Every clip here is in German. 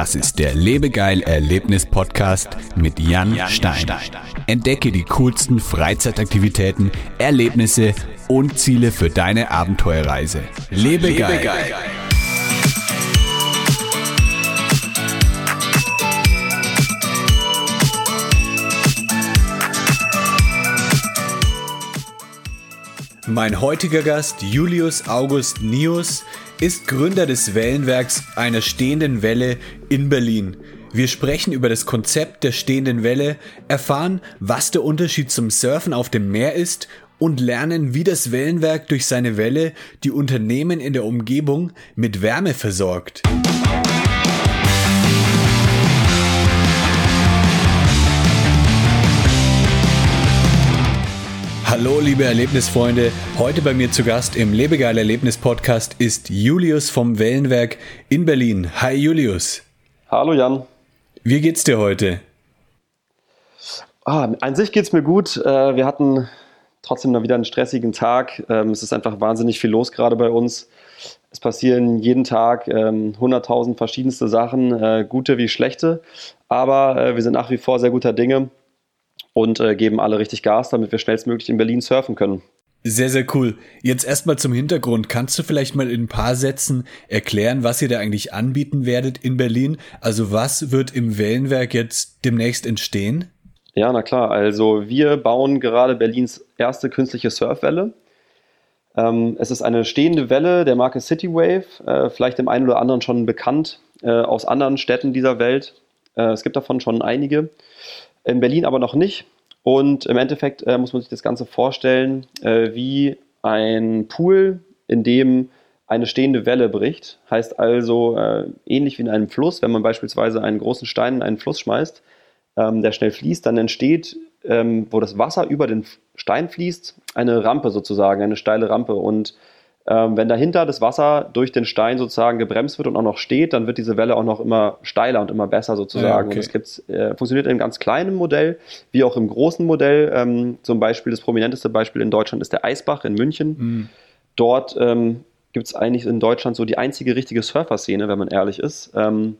Das ist der Lebegeil Erlebnis Podcast mit Jan, Stein. Entdecke die coolsten Freizeitaktivitäten, Erlebnisse und Ziele für deine Abenteuerreise. Lebegeil. Lebegeil. Mein heutiger Gast Julius August Nius ist Gründer des Wellenwerks einer stehenden Welle in Berlin. Wir sprechen über das Konzept der stehenden Welle, erfahren, was der Unterschied zum Surfen auf dem Meer ist und lernen, wie das Wellenwerk durch seine Welle die Unternehmen in der Umgebung mit Wärme versorgt. Hallo liebe Erlebnisfreunde, heute bei mir zu Gast im Lebegeil Erlebnis Podcast ist Julius vom Wellenwerk in Berlin. Hi Julius. Hallo Jan. Wie geht's dir heute? Ah, an sich geht's mir gut. Äh, wir hatten trotzdem noch wieder einen stressigen Tag. Ähm, es ist einfach wahnsinnig viel los gerade bei uns. Es passieren jeden Tag 100.000 ähm, verschiedenste Sachen, äh, gute wie schlechte. Aber äh, wir sind nach wie vor sehr guter Dinge und äh, geben alle richtig Gas, damit wir schnellstmöglich in Berlin surfen können. Sehr, sehr cool. Jetzt erstmal zum Hintergrund. Kannst du vielleicht mal in ein paar Sätzen erklären, was ihr da eigentlich anbieten werdet in Berlin? Also was wird im Wellenwerk jetzt demnächst entstehen? Ja, na klar. Also wir bauen gerade Berlins erste künstliche Surfwelle. Ähm, es ist eine stehende Welle der Marke Citywave, äh, vielleicht dem einen oder anderen schon bekannt äh, aus anderen Städten dieser Welt. Äh, es gibt davon schon einige in Berlin aber noch nicht. Und im Endeffekt äh, muss man sich das Ganze vorstellen äh, wie ein Pool, in dem eine stehende Welle bricht. Heißt also äh, ähnlich wie in einem Fluss, wenn man beispielsweise einen großen Stein in einen Fluss schmeißt, ähm, der schnell fließt, dann entsteht, ähm, wo das Wasser über den Stein fließt, eine Rampe sozusagen, eine steile Rampe. Und ähm, wenn dahinter das Wasser durch den Stein sozusagen gebremst wird und auch noch steht, dann wird diese Welle auch noch immer steiler und immer besser sozusagen. Ja, okay. Und das äh, funktioniert in ganz kleinen Modell, wie auch im großen Modell. Ähm, zum Beispiel das prominenteste Beispiel in Deutschland ist der Eisbach in München. Mhm. Dort ähm, gibt es eigentlich in Deutschland so die einzige richtige Surfer-Szene, wenn man ehrlich ist. Ähm,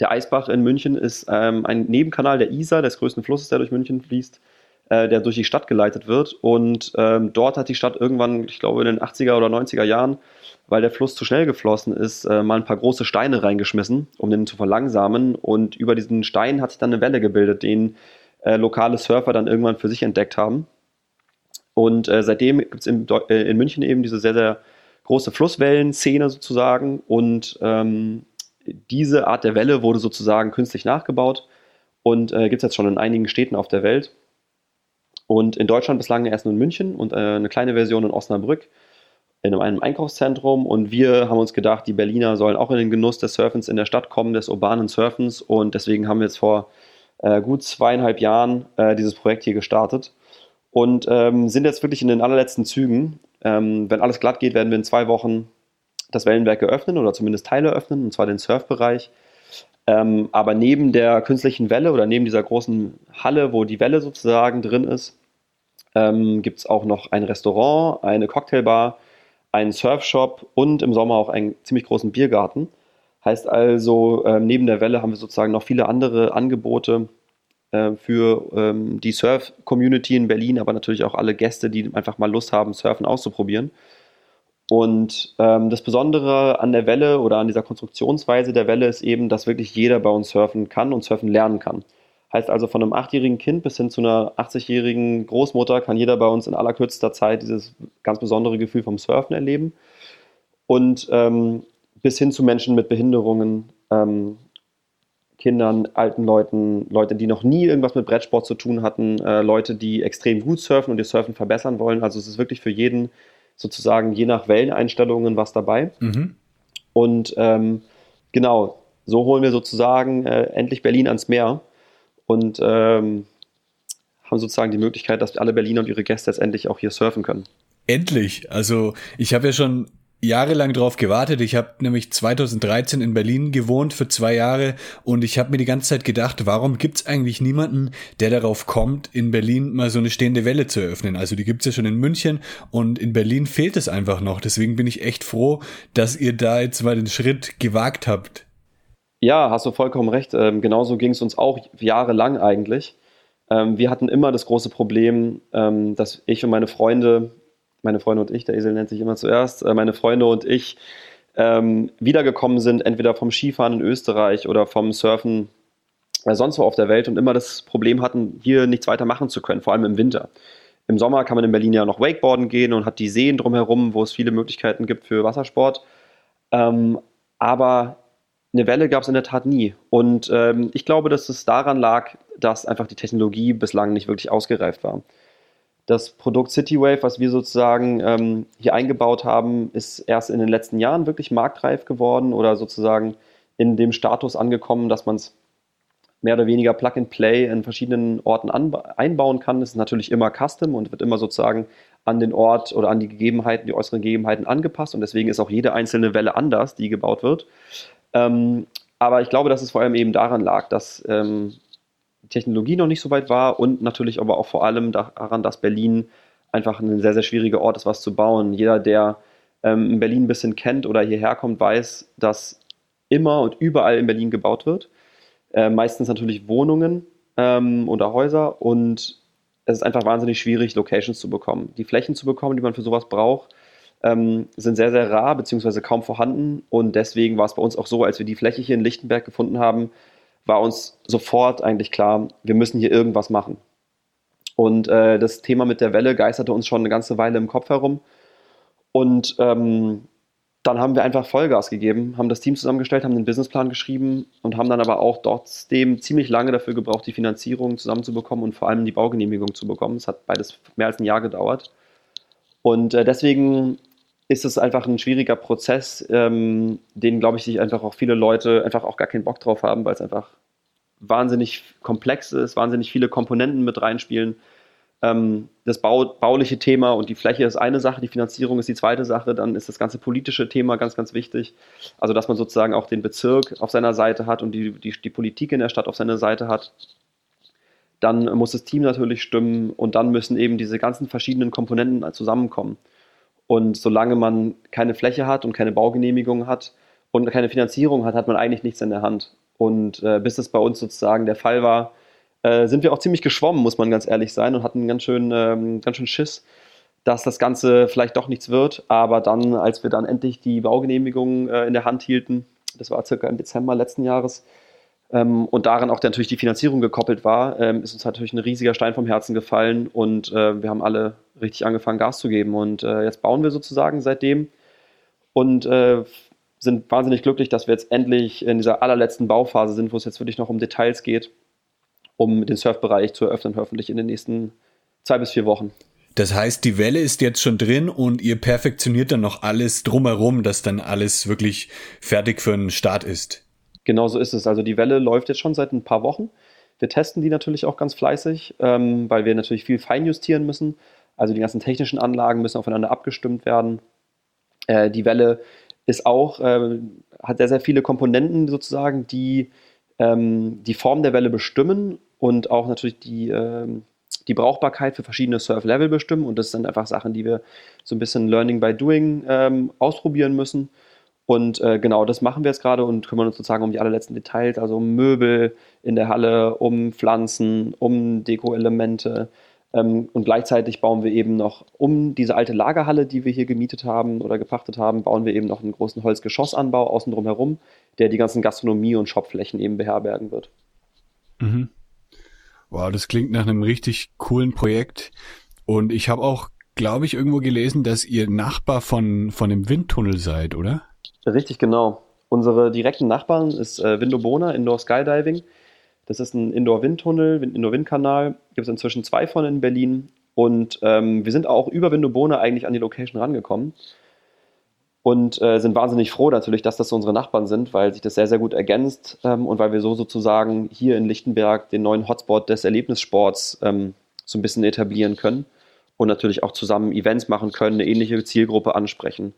der Eisbach in München ist ähm, ein Nebenkanal der Isar, des größten Flusses, der durch München fließt äh, der durch die Stadt geleitet wird. Und ähm, dort hat die Stadt irgendwann, ich glaube in den 80er oder 90er Jahren, weil der Fluss zu schnell geflossen ist, äh, mal ein paar große Steine reingeschmissen, um den zu verlangsamen. Und über diesen Stein hat sich dann eine Welle gebildet, den äh, lokale Surfer dann irgendwann für sich entdeckt haben. Und äh, seitdem gibt es in, äh, in, München eben diese sehr, sehr große Flusswellenszene sozusagen. Und ähm, diese Art der Welle wurde sozusagen künstlich nachgebaut und äh, gibt es jetzt schon in einigen Städten auf der Welt. Und in Deutschland bislang erst nur in München und äh, eine kleine Version in Osnabrück in einem Einkaufszentrum. Und wir haben uns gedacht, die Berliner sollen auch in den Genuss des Surfens in der Stadt kommen, des urbanen Surfens. Und deswegen haben wir jetzt vor äh, gut zweieinhalb Jahren äh, dieses Projekt hier gestartet und ähm, sind jetzt wirklich in den allerletzten Zügen. Ähm, wenn alles glatt geht, werden wir in zwei Wochen das Wellenwerk eröffnen oder zumindest Teile öffnen, und zwar den Surfbereich. Ähm, aber neben der künstlichen Welle oder neben dieser großen Halle, wo die Welle sozusagen drin ist, ähm, gibt es auch noch ein Restaurant, eine Cocktailbar, einen Surfshop und im Sommer auch einen ziemlich großen Biergarten. Heißt also, ähm, neben der Welle haben wir sozusagen noch viele andere Angebote äh, für ähm, die Surf-Community in Berlin, aber natürlich auch alle Gäste, die einfach mal Lust haben, Surfen auszuprobieren. Und ähm, das Besondere an der Welle oder an dieser Konstruktionsweise der Welle ist eben, dass wirklich jeder bei uns surfen kann und surfen lernen kann. Heißt also von einem achtjährigen Kind bis hin zu einer 80-jährigen Großmutter kann jeder bei uns in allerkürzester Zeit dieses ganz besondere Gefühl vom Surfen erleben. Und ähm, bis hin zu Menschen mit Behinderungen, ähm, Kindern, alten Leuten, Leute, die noch nie irgendwas mit Brettsport zu tun hatten, äh, Leute, die extrem gut surfen und ihr Surfen verbessern wollen. Also es ist wirklich für jeden sozusagen je nach Welleneinstellungen was dabei. Mhm. Und ähm, genau, so holen wir sozusagen äh, endlich Berlin ans Meer und ähm, haben sozusagen die Möglichkeit, dass alle Berliner und ihre Gäste jetzt endlich auch hier surfen können. Endlich. Also ich habe ja schon jahrelang drauf gewartet. Ich habe nämlich 2013 in Berlin gewohnt für zwei Jahre und ich habe mir die ganze Zeit gedacht, warum gibt's eigentlich niemanden, der darauf kommt, in Berlin mal so eine stehende Welle zu eröffnen? Also die gibt's ja schon in München und in Berlin fehlt es einfach noch. Deswegen bin ich echt froh, dass ihr da jetzt mal den Schritt gewagt habt. Ja, hast du vollkommen recht. Ähm, genauso ging es uns auch jahrelang eigentlich. Ähm, wir hatten immer das große Problem, ähm, dass ich und meine Freunde, meine Freunde und ich, der Esel nennt sich immer zuerst, äh, meine Freunde und ich ähm, wiedergekommen sind, entweder vom Skifahren in Österreich oder vom Surfen äh, sonst wo auf der Welt und immer das Problem hatten, hier nichts weiter machen zu können, vor allem im Winter. Im Sommer kann man in Berlin ja noch Wakeboarden gehen und hat die Seen drumherum, wo es viele Möglichkeiten gibt für Wassersport. Ähm, aber eine Welle gab es in der Tat nie. Und ähm, ich glaube, dass es daran lag, dass einfach die Technologie bislang nicht wirklich ausgereift war. Das Produkt CityWave, was wir sozusagen ähm, hier eingebaut haben, ist erst in den letzten Jahren wirklich marktreif geworden oder sozusagen in dem Status angekommen, dass man es mehr oder weniger Plug and Play in verschiedenen Orten einbauen kann. Es ist natürlich immer custom und wird immer sozusagen an den Ort oder an die Gegebenheiten, die äußeren Gegebenheiten angepasst und deswegen ist auch jede einzelne Welle anders, die gebaut wird. Ähm, aber ich glaube, dass es vor allem eben daran lag, dass ähm, Technologie noch nicht so weit war und natürlich aber auch vor allem daran, dass Berlin einfach ein sehr, sehr schwieriger Ort ist, was zu bauen. Jeder, der ähm, Berlin ein bisschen kennt oder hierher kommt, weiß, dass immer und überall in Berlin gebaut wird. Äh, meistens natürlich Wohnungen ähm, oder Häuser und es ist einfach wahnsinnig schwierig, Locations zu bekommen. Die Flächen zu bekommen, die man für sowas braucht, ähm, sind sehr, sehr rar bzw. kaum vorhanden. Und deswegen war es bei uns auch so, als wir die Fläche hier in Lichtenberg gefunden haben, war uns sofort eigentlich klar, wir müssen hier irgendwas machen. Und äh, das Thema mit der Welle geisterte uns schon eine ganze Weile im Kopf herum. Und ähm, dann haben wir einfach Vollgas gegeben, haben das Team zusammengestellt, haben den Businessplan geschrieben und haben dann aber auch trotzdem ziemlich lange dafür gebraucht, die Finanzierung zusammenzubekommen und vor allem die Baugenehmigung zu bekommen. Es hat beides mehr als ein Jahr gedauert. Und äh, deswegen ist es einfach ein schwieriger Prozess, ähm, den, glaube ich, sich einfach auch viele Leute einfach auch gar keinen Bock drauf haben, weil es einfach wahnsinnig komplex ist, wahnsinnig viele Komponenten mit reinspielen. Ähm, das Bau, bauliche Thema und die Fläche ist eine Sache, die Finanzierung ist die zweite Sache, dann ist das ganze politische Thema ganz, ganz wichtig. Also, dass man sozusagen auch den Bezirk auf seiner Seite hat und die, die, die Politik in der Stadt auf seiner Seite hat. Dann muss das Team natürlich stimmen und dann müssen eben diese ganzen verschiedenen Komponenten zusammenkommen. Und solange man keine Fläche hat und keine Baugenehmigung hat und keine Finanzierung hat, hat man eigentlich nichts in der Hand. Und äh, bis das bei uns sozusagen der Fall war, äh, sind wir auch ziemlich geschwommen, muss man ganz ehrlich sein, und hatten ganz schön, ähm, ganz schön Schiss, dass das Ganze vielleicht doch nichts wird. Aber dann, als wir dann endlich die Baugenehmigung äh, in der Hand hielten, das war circa im Dezember letzten Jahres, ähm, und daran auch natürlich die Finanzierung gekoppelt war, ähm, ist uns natürlich ein riesiger Stein vom Herzen gefallen und äh, wir haben alle richtig angefangen, Gas zu geben. Und äh, jetzt bauen wir sozusagen seitdem und äh, sind wahnsinnig glücklich, dass wir jetzt endlich in dieser allerletzten Bauphase sind, wo es jetzt wirklich noch um Details geht, um den Surfbereich zu eröffnen, hoffentlich in den nächsten zwei bis vier Wochen. Das heißt, die Welle ist jetzt schon drin und ihr perfektioniert dann noch alles drumherum, dass dann alles wirklich fertig für einen Start ist. Genau so ist es. Also die Welle läuft jetzt schon seit ein paar Wochen. Wir testen die natürlich auch ganz fleißig, ähm, weil wir natürlich viel feinjustieren müssen. Also die ganzen technischen Anlagen müssen aufeinander abgestimmt werden. Äh, die Welle ist auch, äh, hat sehr, sehr viele Komponenten sozusagen, die ähm, die Form der Welle bestimmen und auch natürlich die, äh, die Brauchbarkeit für verschiedene Surf-Level bestimmen. Und das sind einfach Sachen, die wir so ein bisschen Learning by Doing ähm, ausprobieren müssen. Und äh, genau das machen wir jetzt gerade und kümmern uns sozusagen um die allerletzten Details, also um Möbel in der Halle, um Pflanzen, um Deko-Elemente. Ähm, und gleichzeitig bauen wir eben noch um diese alte Lagerhalle, die wir hier gemietet haben oder gepachtet haben, bauen wir eben noch einen großen Holzgeschossanbau außen drum herum, der die ganzen Gastronomie- und Shopflächen eben beherbergen wird. Mhm. Wow, das klingt nach einem richtig coolen Projekt. Und ich habe auch, glaube ich, irgendwo gelesen, dass ihr Nachbar von, von dem Windtunnel seid, oder? Richtig, genau. Unsere direkten Nachbarn ist äh, Windobona, Indoor Skydiving. Das ist ein Indoor-Windtunnel, Indoor-Windkanal. Gibt es inzwischen zwei von in Berlin. Und ähm, wir sind auch über Windobona eigentlich an die Location rangekommen. Und äh, sind wahnsinnig froh natürlich, dass das unsere Nachbarn sind, weil sich das sehr, sehr gut ergänzt ähm, und weil wir so sozusagen hier in Lichtenberg den neuen Hotspot des Erlebnissports ähm, so ein bisschen etablieren können und natürlich auch zusammen Events machen können, eine ähnliche Zielgruppe ansprechen.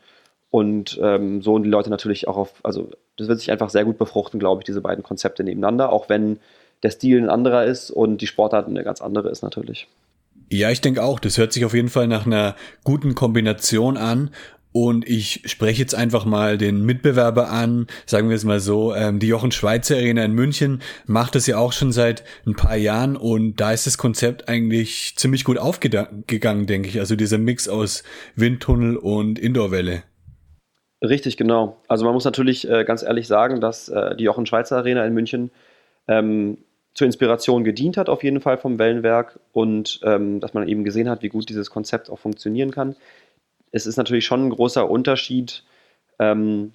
Und ähm, so und die Leute natürlich auch auf, also das wird sich einfach sehr gut befruchten, glaube ich, diese beiden Konzepte nebeneinander, auch wenn der Stil ein anderer ist und die Sportart eine ganz andere ist natürlich. Ja, ich denke auch, das hört sich auf jeden Fall nach einer guten Kombination an. Und ich spreche jetzt einfach mal den Mitbewerber an, sagen wir es mal so. Ähm, die Jochen Schweizer Arena in München macht das ja auch schon seit ein paar Jahren und da ist das Konzept eigentlich ziemlich gut aufgegangen, denke ich. Also dieser Mix aus Windtunnel und Indoorwelle. Richtig, genau. Also man muss natürlich äh, ganz ehrlich sagen, dass äh, die Jochen Schweizer Arena in München ähm, zur Inspiration gedient hat, auf jeden Fall vom Wellenwerk und ähm, dass man eben gesehen hat, wie gut dieses Konzept auch funktionieren kann es ist natürlich schon ein großer Unterschied ähm,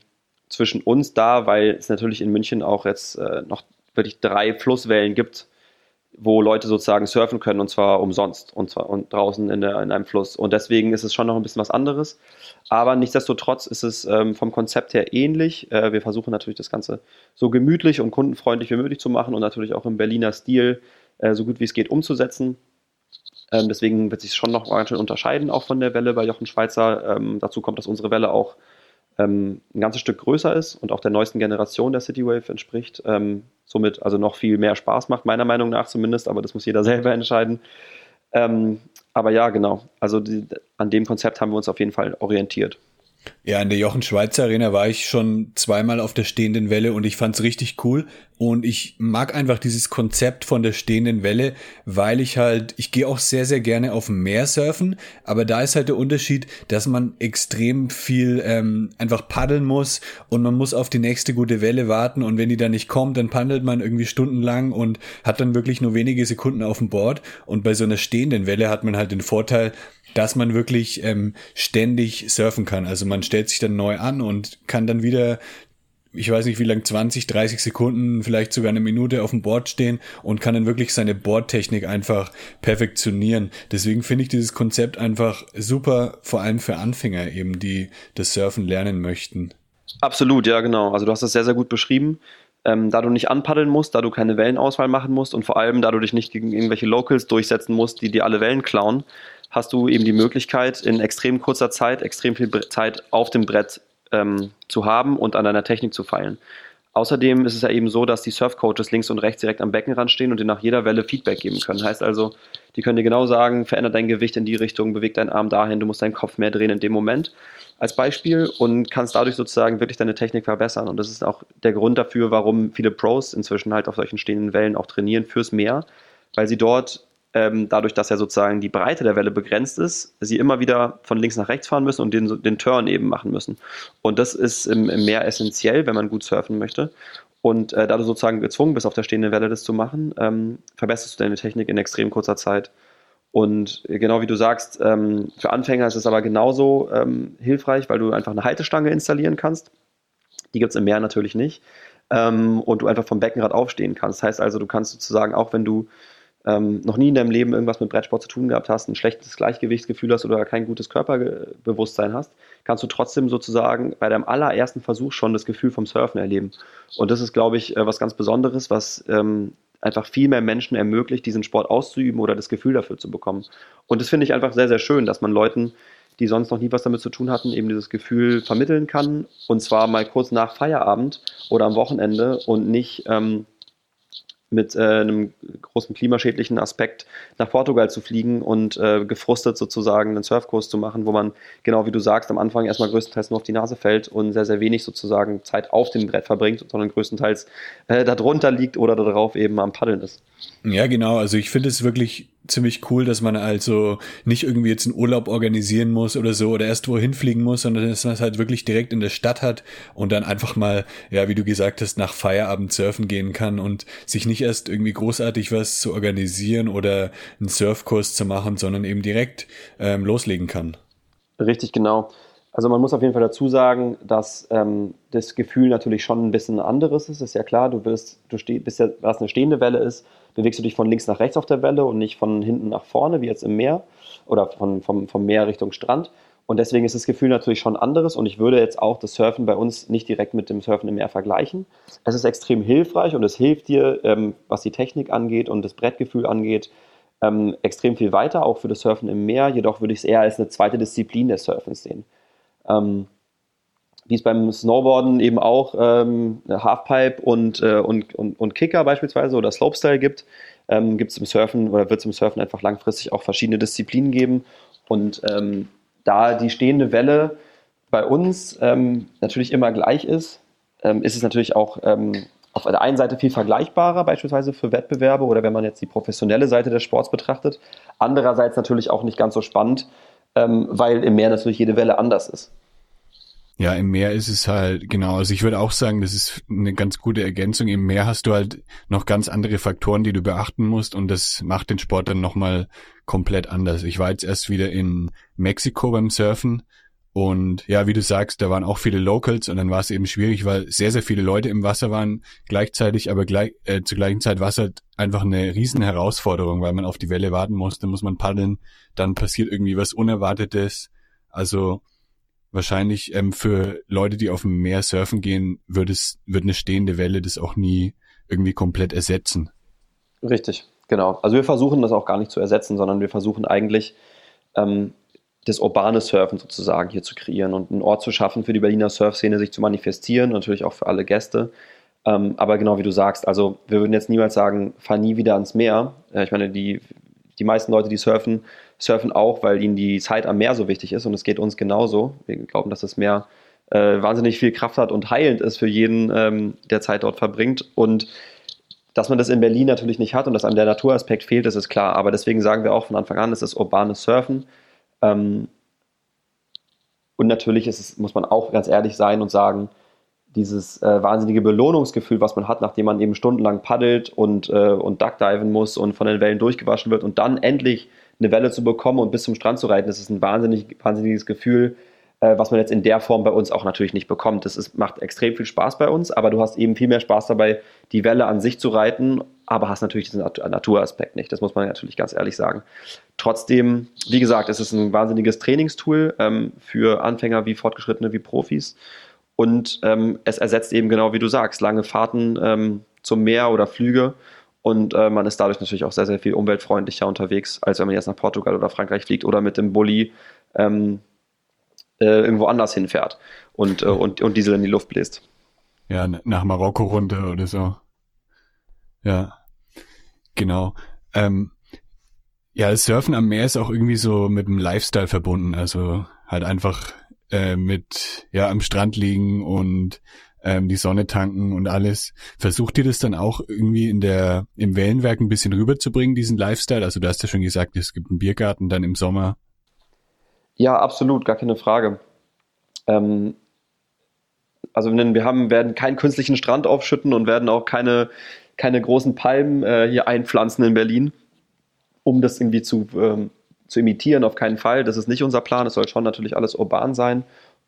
zwischen uns da, weil es natürlich in München auch jetzt äh, noch wirklich drei Flusswellen gibt, wo Leute sozusagen surfen können und zwar umsonst und zwar und draußen in, der, in einem Fluss. Und deswegen ist es schon noch ein bisschen was anderes. Aber nichtsdestotrotz ist es ähm, vom Konzept her ähnlich. Äh, wir versuchen natürlich das Ganze so gemütlich und kundenfreundlich wie möglich zu machen und natürlich auch im Berliner Stil äh, so gut wie es geht umzusetzen. Ähm, deswegen wird sich schon noch ganz schön unterscheiden, auch von der Welle bei Jochen Schweizer. Ähm, dazu kommt, dass unsere Welle auch ähm, ein ganzes Stück größer ist und auch der neuesten Generation der Citywave entspricht. Ähm, somit also noch viel mehr Spaß macht, meiner Meinung nach zumindest, aber das muss jeder selber entscheiden. Ähm, aber ja, genau. Also die, an dem Konzept haben wir uns auf jeden Fall orientiert. Ja, in der Jochen Schweizer Arena war ich schon zweimal auf der stehenden Welle und ich fand's richtig cool. Und ich mag einfach dieses Konzept von der stehenden Welle, weil ich halt, ich gehe auch sehr, sehr gerne auf dem Meer surfen, aber da ist halt der Unterschied, dass man extrem viel ähm, einfach paddeln muss und man muss auf die nächste gute Welle warten und wenn die dann nicht kommt, dann paddelt man irgendwie stundenlang und hat dann wirklich nur wenige Sekunden auf dem Board. Und bei so einer stehenden Welle hat man halt den Vorteil, dass man wirklich ähm, ständig surfen kann. Also man stellt sich dann neu an und kann dann wieder ich weiß nicht wie lang, 20, 30 Sekunden, vielleicht sogar eine Minute auf dem Board stehen und kann dann wirklich seine Boardtechnik einfach perfektionieren. Deswegen finde ich dieses Konzept einfach super, vor allem für Anfänger eben, die das Surfen lernen möchten. Absolut, ja, genau. Also du hast das sehr, sehr gut beschrieben. Ähm, da du nicht anpaddeln musst, da du keine Wellenauswahl machen musst und vor allem, da du dich nicht gegen irgendwelche Locals durchsetzen musst, die dir alle Wellen klauen, hast du eben die Möglichkeit, in extrem kurzer Zeit, extrem viel Zeit auf dem Brett ähm, zu haben und an deiner Technik zu feilen. Außerdem ist es ja eben so, dass die Surfcoaches links und rechts direkt am Beckenrand stehen und dir nach jeder Welle Feedback geben können. Heißt also, die können dir genau sagen, verändert dein Gewicht in die Richtung, bewegt deinen Arm dahin, du musst deinen Kopf mehr drehen in dem Moment als Beispiel und kannst dadurch sozusagen wirklich deine Technik verbessern. Und das ist auch der Grund dafür, warum viele Pros inzwischen halt auf solchen stehenden Wellen auch trainieren fürs Meer, weil sie dort ähm, dadurch, dass ja sozusagen die Breite der Welle begrenzt ist, sie immer wieder von links nach rechts fahren müssen und den, den Turn eben machen müssen. Und das ist im, im Meer essentiell, wenn man gut surfen möchte. Und äh, da du sozusagen gezwungen bist, auf der stehenden Welle das zu machen, ähm, verbesserst du deine Technik in extrem kurzer Zeit. Und genau wie du sagst, ähm, für Anfänger ist es aber genauso ähm, hilfreich, weil du einfach eine Haltestange installieren kannst. Die gibt es im Meer natürlich nicht. Ähm, und du einfach vom Beckenrad aufstehen kannst. Das heißt also, du kannst sozusagen, auch wenn du ähm, noch nie in deinem Leben irgendwas mit Brettsport zu tun gehabt hast, ein schlechtes Gleichgewichtsgefühl hast oder kein gutes Körperbewusstsein hast, kannst du trotzdem sozusagen bei deinem allerersten Versuch schon das Gefühl vom Surfen erleben. Und das ist, glaube ich, äh, was ganz Besonderes, was ähm, einfach viel mehr Menschen ermöglicht, diesen Sport auszuüben oder das Gefühl dafür zu bekommen. Und das finde ich einfach sehr, sehr schön, dass man Leuten, die sonst noch nie was damit zu tun hatten, eben dieses Gefühl vermitteln kann. Und zwar mal kurz nach Feierabend oder am Wochenende und nicht ähm, mit äh, einem großen klimaschädlichen Aspekt nach Portugal zu fliegen und äh, gefrustet sozusagen einen Surfkurs zu machen, wo man, genau wie du sagst, am Anfang erstmal größtenteils nur auf die Nase fällt und sehr, sehr wenig sozusagen Zeit auf dem Brett verbringt, sondern größtenteils äh, darunter liegt oder darauf eben am Paddeln ist. Ja, genau. Also ich finde es wirklich ziemlich cool, dass man also nicht irgendwie jetzt einen Urlaub organisieren muss oder so oder erst wohin fliegen muss, sondern dass man es halt wirklich direkt in der Stadt hat und dann einfach mal, ja, wie du gesagt hast, nach Feierabend surfen gehen kann und sich nicht erst irgendwie großartig was zu organisieren oder einen Surfkurs zu machen, sondern eben direkt ähm, loslegen kann. Richtig, genau. Also man muss auf jeden Fall dazu sagen, dass ähm, das Gefühl natürlich schon ein bisschen anderes ist. Ist ja klar, du wirst, du bist ja, was eine stehende Welle ist, bewegst du dich von links nach rechts auf der Welle und nicht von hinten nach vorne, wie jetzt im Meer oder von, vom, vom Meer Richtung Strand. Und deswegen ist das Gefühl natürlich schon anderes und ich würde jetzt auch das Surfen bei uns nicht direkt mit dem Surfen im Meer vergleichen. Es ist extrem hilfreich und es hilft dir, ähm, was die Technik angeht und das Brettgefühl angeht, ähm, extrem viel weiter, auch für das Surfen im Meer. Jedoch würde ich es eher als eine zweite Disziplin des Surfens sehen. Ähm, wie es beim Snowboarden eben auch ähm, Halfpipe und, äh, und, und, und Kicker beispielsweise oder Slopestyle gibt, ähm, gibt es im Surfen oder wird es im Surfen einfach langfristig auch verschiedene Disziplinen geben. Und ähm, da die stehende Welle bei uns ähm, natürlich immer gleich ist, ähm, ist es natürlich auch ähm, auf der einen Seite viel vergleichbarer, beispielsweise für Wettbewerbe oder wenn man jetzt die professionelle Seite des Sports betrachtet. Andererseits natürlich auch nicht ganz so spannend, ähm, weil im Meer natürlich jede Welle anders ist. Ja, im Meer ist es halt, genau, also ich würde auch sagen, das ist eine ganz gute Ergänzung. Im Meer hast du halt noch ganz andere Faktoren, die du beachten musst und das macht den Sport dann nochmal komplett anders. Ich war jetzt erst wieder in Mexiko beim Surfen und ja, wie du sagst, da waren auch viele Locals und dann war es eben schwierig, weil sehr, sehr viele Leute im Wasser waren gleichzeitig, aber gleich, äh, zur gleichen Zeit war es halt einfach eine riesen Herausforderung, weil man auf die Welle warten musste, muss man paddeln, dann passiert irgendwie was Unerwartetes. Also wahrscheinlich ähm, für Leute, die auf dem Meer surfen gehen, wird es, wird eine stehende Welle das auch nie irgendwie komplett ersetzen. Richtig, genau. Also wir versuchen das auch gar nicht zu ersetzen, sondern wir versuchen eigentlich ähm, das urbane Surfen sozusagen hier zu kreieren und einen Ort zu schaffen für die Berliner Surfszene, sich zu manifestieren, natürlich auch für alle Gäste. Ähm, aber genau wie du sagst, also wir würden jetzt niemals sagen, fahr nie wieder ans Meer. Äh, ich meine, die, die meisten Leute, die surfen, surfen auch, weil ihnen die Zeit am Meer so wichtig ist und es geht uns genauso. Wir glauben, dass das Meer äh, wahnsinnig viel Kraft hat und heilend ist für jeden, ähm, der Zeit dort verbringt. Und dass man das in Berlin natürlich nicht hat und dass einem der Naturaspekt fehlt, das ist klar. Aber deswegen sagen wir auch von Anfang an, es ist urbanes Surfen. Ähm, und natürlich es, muss man auch ganz ehrlich sein und sagen, dieses äh, wahnsinnige Belohnungsgefühl, was man hat, nachdem man eben stundenlang paddelt und, äh, und Duckdiven muss und von den Wellen durchgewaschen wird und dann endlich eine Welle zu bekommen und bis zum Strand zu reiten, das ist ein wahnsinnig, wahnsinniges Gefühl, äh, was man jetzt in der Form bei uns auch natürlich nicht bekommt. Das ist, macht extrem viel Spaß bei uns, aber du hast eben viel mehr Spaß dabei, die Welle an sich zu reiten, aber hast natürlich diesen Naturaspekt nicht. Das muss man natürlich ganz ehrlich sagen. Trotzdem, wie gesagt, es ist ein wahnsinniges Trainingstool ähm, für Anfänger wie Fortgeschrittene wie Profis. Und ähm, es ersetzt eben genau wie du sagst, lange Fahrten ähm, zum Meer oder Flüge. Und äh, man ist dadurch natürlich auch sehr, sehr viel umweltfreundlicher unterwegs, als wenn man jetzt nach Portugal oder Frankreich fliegt oder mit dem Bulli ähm, äh, irgendwo anders hinfährt und, äh, und, und Diesel in die Luft bläst. Ja, nach Marokko runter oder so. Ja, genau. Ähm, ja, das Surfen am Meer ist auch irgendwie so mit dem Lifestyle verbunden. Also halt einfach äh, mit ja am Strand liegen und ähm, die Sonne tanken und alles. Versucht ihr das dann auch irgendwie in der im Wellenwerk ein bisschen rüberzubringen, diesen Lifestyle? Also du hast ja schon gesagt, es gibt einen Biergarten dann im Sommer. Ja, absolut, gar keine Frage. Ähm, also wir haben, werden keinen künstlichen Strand aufschütten und werden auch keine, keine großen Palmen äh, hier einpflanzen in Berlin, um das irgendwie zu, ähm, zu imitieren, auf keinen Fall. Das ist nicht unser Plan. Es soll schon natürlich alles urban sein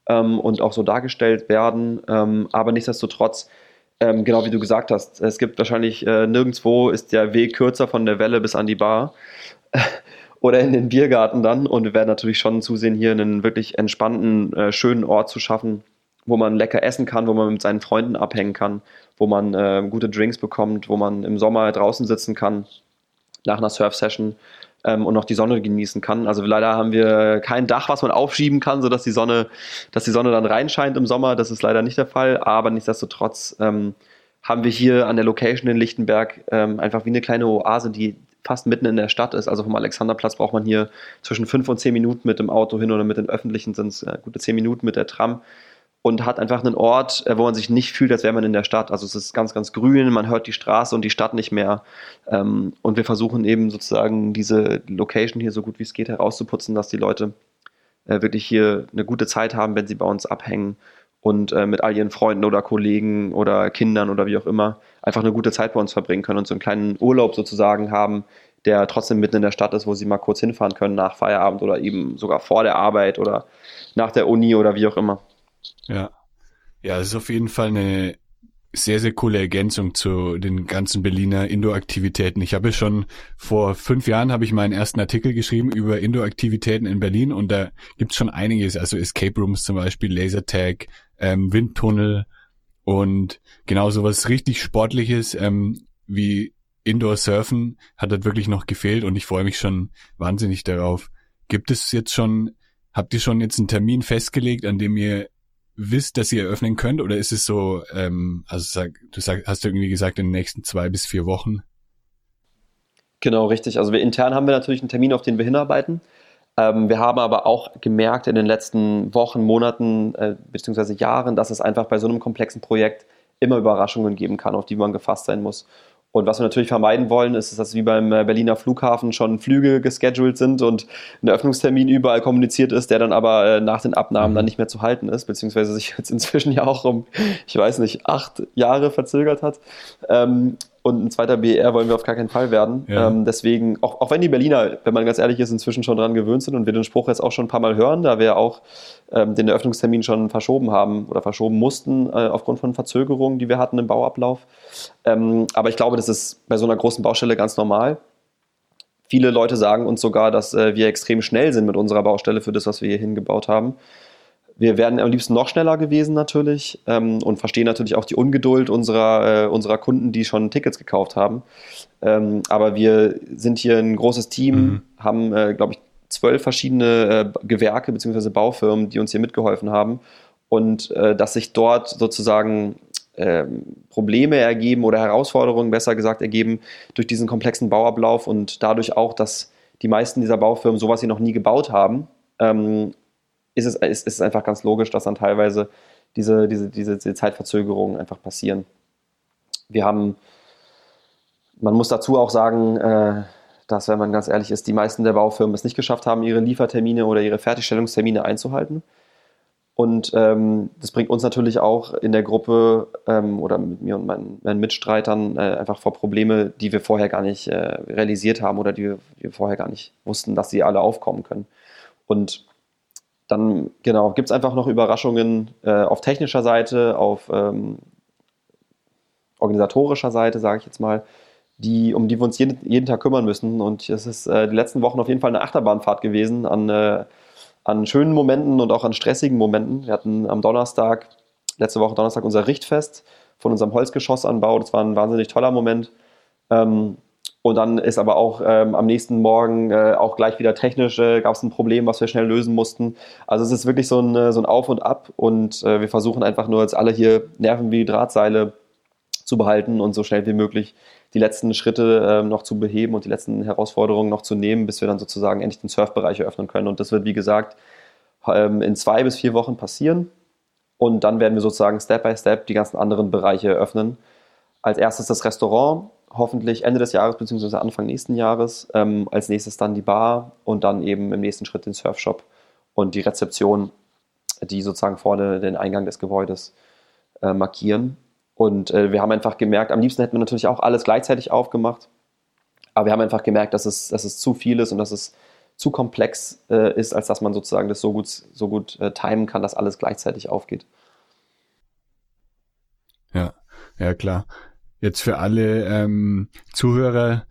ähm, und auch so dargestellt werden. Ähm, aber nichtsdestotrotz, ähm, genau wie du gesagt hast, es gibt wahrscheinlich äh, nirgendwo ist der Weg kürzer von der Welle bis an die Bar. oder in den Biergarten dann. Und wir werden natürlich schon zusehen, hier einen wirklich entspannten, äh, schönen Ort zu schaffen, wo man lecker essen kann, wo man mit seinen Freunden abhängen kann, wo man äh, gute Drinks bekommt, wo man im Sommer draußen sitzen kann nach einer Surf-Session ähm, und noch die Sonne genießen kann. Also leider haben wir kein Dach, was man aufschieben kann, sodass die Sonne, dass die Sonne dann reinscheint im Sommer. Das ist leider nicht der Fall, aber nichtsdestotrotz ähm, haben wir hier an der Location in Lichtenberg ähm, einfach wie eine kleine Oase, die fast mitten in der Stadt ist. Also vom Alexanderplatz braucht man hier zwischen fünf und zehn Minuten mit dem Auto hin oder mit den öffentlichen sind es äh, gute zehn Minuten mit der Tram und hat einfach einen Ort, äh, wo man sich nicht fühlt, als wäre man in der Stadt. Also es ist ganz, ganz grün, man hört die Straße und die Stadt nicht mehr. Ähm, und wir versuchen eben sozusagen diese Location hier so gut wie es geht herauszuputzen, dass die Leute äh, wirklich hier eine gute Zeit haben, wenn sie bei uns abhängen und äh, mit all ihren Freunden oder Kollegen oder Kindern oder wie auch immer einfach eine gute Zeit bei uns verbringen können und so einen kleinen Urlaub sozusagen haben, der trotzdem mitten in der Stadt ist, wo sie mal kurz hinfahren können nach Feierabend oder eben sogar vor der Arbeit oder nach der Uni oder wie auch immer. Ja. Ja, es ist auf jeden Fall eine sehr, sehr coole Ergänzung zu den ganzen Berliner Indoor-Aktivitäten. Ich habe schon vor fünf Jahren habe ich meinen ersten Artikel geschrieben über Indoor-Aktivitäten in Berlin und da gibt's schon einiges, also Escape Rooms zum Beispiel, Lasertag, ähm, Windtunnel und genau sowas richtig Sportliches ähm, wie Indoor-Surfen hat halt wirklich noch gefehlt und ich freue mich schon wahnsinnig darauf. Gibt es jetzt schon, habt ihr schon jetzt einen Termin festgelegt, an dem ihr wisst, dass ihr eröffnen könnt oder ist es so, ähm, also sag, du sag, hast du irgendwie gesagt in den nächsten zwei bis vier Wochen? Genau, richtig. Also wir intern haben wir natürlich einen Termin, auf den wir hinarbeiten. Ähm, wir haben aber auch gemerkt in den letzten Wochen, Monaten äh, bzw. Jahren, dass es einfach bei so einem komplexen Projekt immer Überraschungen geben kann, auf die man gefasst sein muss. Und was wir natürlich vermeiden wollen, ist, dass wie beim äh, Berliner Flughafen schon Flüge gescheduled sind und ein Öffnungstermin überall kommuniziert ist, der dann aber äh, nach den Abnahmen dann mhm. nicht mehr zu halten ist, beziehungsweise sich jetzt inzwischen ja auch um, ich weiß nicht, acht Jahre verzögert hat. Und ein zweiter BR wollen wir auf gar keinen Fall werden. Ja. Ähm, deswegen, auch, auch wenn die Berliner, wenn man ganz ehrlich ist, inzwischen schon dran gewöhnt sind und wir den Spruch jetzt auch schon ein paar Mal hören, da wir auch ähm, den Eröffnungstermin schon verschoben haben oder verschoben mussten äh, aufgrund von Verzögerungen, die wir hatten im Bauablauf. Ähm, aber ich glaube, das ist bei so einer großen Baustelle ganz normal. Viele Leute sagen uns sogar, dass äh, wir extrem schnell sind mit unserer Baustelle für das, was wir hier hingebaut haben. Wir wären am liebsten noch schneller gewesen natürlich ähm, und verstehen natürlich auch die Ungeduld unserer, äh, unserer Kunden, die schon Tickets gekauft haben. Ähm, aber wir sind hier ein großes Team, mhm. haben, äh, glaube ich, zwölf verschiedene äh, Gewerke bzw. Baufirmen, die uns hier mitgeholfen haben. Und äh, dass sich dort sozusagen ähm, Probleme ergeben oder Herausforderungen, besser gesagt, ergeben durch diesen komplexen Bauablauf und dadurch auch, dass die meisten dieser Baufirmen sowas hier noch nie gebaut haben, ähm, ist es, ist, ist einfach ganz logisch, dass dann teilweise diese, diese, diese, diese Zeitverzögerungen einfach passieren. Wir haben, man muss dazu auch sagen, äh, dass, wenn man ganz ehrlich ist, die meisten der Baufirmen es nicht geschafft haben, ihre Liefertermine oder ihre Fertigstellungstermine einzuhalten. Und ähm, das bringt uns natürlich auch in der Gruppe ähm, oder mit mir und meinen, meinen Mitstreitern äh, einfach vor Probleme, die wir vorher gar nicht äh, realisiert haben oder die wir, die wir, vorher gar nicht wussten, dass sie alle aufkommen können. Und dann, genau, gibt es einfach noch Überraschungen äh, auf technischer Seite, auf ähm, organisatorischer Seite, sage ich jetzt mal, die, um die wir uns jeden, jeden Tag kümmern müssen. Und es ist äh, die letzten Wochen auf jeden Fall eine Achterbahnfahrt gewesen an, äh, an schönen Momenten und auch an stressigen Momenten. Wir hatten am Donnerstag, letzte Woche Donnerstag, unser Richtfest von unserem Holzgeschossanbau. Das war ein wahnsinnig toller Moment. Ähm, und dann ist aber auch ähm, am nächsten Morgen äh, auch gleich wieder technisch äh, gab es ein Problem, was wir schnell lösen mussten. Also es ist wirklich so ein, äh, so ein Auf und Ab und äh, wir versuchen einfach nur jetzt alle hier Nerven wie Drahtseile zu behalten und so schnell wie möglich die letzten Schritte äh, noch zu beheben und die letzten Herausforderungen noch zu nehmen, bis wir dann sozusagen endlich den Surfbereich eröffnen können. Und das wird, wie gesagt, ähm, in zwei bis vier Wochen passieren. Und dann werden wir sozusagen Step by Step die ganzen anderen Bereiche eröffnen. Als erstes das Restaurant, hoffentlich Ende des Jahres bzw. Anfang nächsten Jahres. Ähm, als nächstes dann die Bar und dann eben im nächsten Schritt den Surfshop und die Rezeption, die sozusagen vorne den Eingang des Gebäudes äh, markieren. Und äh, wir haben einfach gemerkt, am liebsten hätten wir natürlich auch alles gleichzeitig aufgemacht. Aber wir haben einfach gemerkt, dass es, dass es zu viel ist und dass es zu komplex äh, ist, als dass man sozusagen das so gut, so gut äh, timen kann, dass alles gleichzeitig aufgeht. Ja, ja klar. Jetzt für alle ähm, Zuhörer,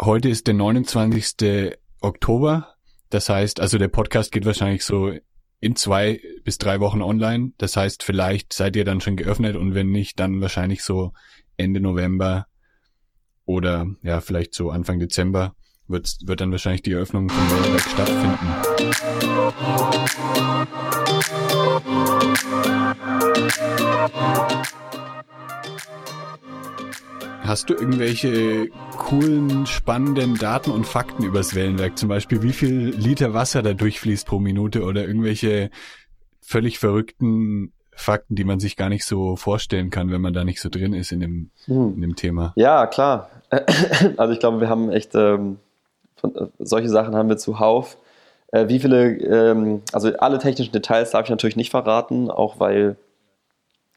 heute ist der 29. Oktober. Das heißt, also der Podcast geht wahrscheinlich so in zwei bis drei Wochen online. Das heißt, vielleicht seid ihr dann schon geöffnet und wenn nicht, dann wahrscheinlich so Ende November oder ja, vielleicht so Anfang Dezember wird, wird dann wahrscheinlich die Eröffnung von Wellenberg stattfinden. Hast du irgendwelche coolen, spannenden Daten und Fakten übers Wellenwerk? Zum Beispiel, wie viel Liter Wasser da durchfließt pro Minute oder irgendwelche völlig verrückten Fakten, die man sich gar nicht so vorstellen kann, wenn man da nicht so drin ist in dem, hm. in dem Thema. Ja, klar. Also ich glaube, wir haben echt ähm, von, äh, solche Sachen haben wir zuhauf. Äh, wie viele, ähm, also alle technischen Details darf ich natürlich nicht verraten, auch weil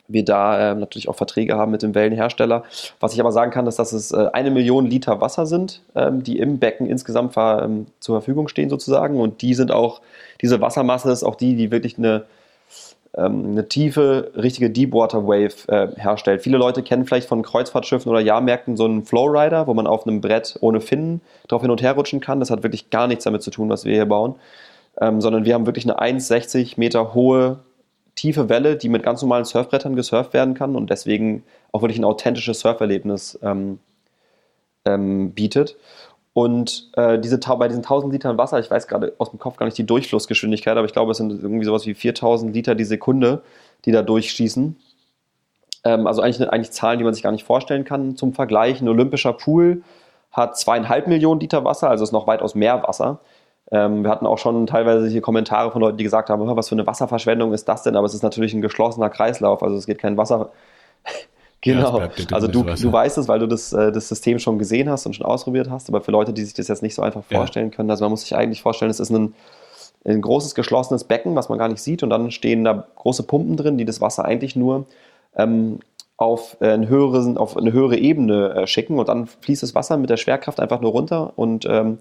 wir da äh, natürlich auch Verträge haben mit dem Wellenhersteller. Was ich aber sagen kann, ist, dass es äh, eine Million Liter Wasser sind, ähm, die im Becken insgesamt ähm, zur Verfügung stehen sozusagen. Und die sind auch, diese Wassermasse ist auch die, die wirklich eine, ähm, eine tiefe, richtige Deepwater Wave äh, herstellt. Viele Leute kennen vielleicht von Kreuzfahrtschiffen oder Jahrmärkten so einen Flowrider, wo man auf einem Brett ohne Finnen drauf hin und her rutschen kann. Das hat wirklich gar nichts damit zu tun, was wir hier bauen. Ähm, sondern wir haben wirklich eine 1,60 Meter hohe tiefe Welle, die mit ganz normalen Surfbrettern gesurft werden kann und deswegen auch wirklich ein authentisches Surferlebnis ähm, ähm, bietet. Und äh, diese, bei diesen 1000 Litern Wasser, ich weiß gerade aus dem Kopf gar nicht die Durchflussgeschwindigkeit, aber ich glaube, es sind irgendwie sowas wie 4000 Liter die Sekunde, die da durchschießen. Ähm, also eigentlich, eigentlich Zahlen, die man sich gar nicht vorstellen kann. Zum Vergleich, ein olympischer Pool hat zweieinhalb Millionen Liter Wasser, also ist noch weitaus mehr Wasser. Ähm, wir hatten auch schon teilweise hier Kommentare von Leuten, die gesagt haben, was für eine Wasserverschwendung ist das denn? Aber es ist natürlich ein geschlossener Kreislauf, also es geht kein Wasser. genau. Ja, also du, du weißt es, weil du das, äh, das System schon gesehen hast und schon ausprobiert hast, aber für Leute, die sich das jetzt nicht so einfach vorstellen ja. können, also man muss sich eigentlich vorstellen, es ist ein, ein großes geschlossenes Becken, was man gar nicht sieht und dann stehen da große Pumpen drin, die das Wasser eigentlich nur ähm, auf, äh, eine höhere, auf eine höhere Ebene äh, schicken und dann fließt das Wasser mit der Schwerkraft einfach nur runter und ähm,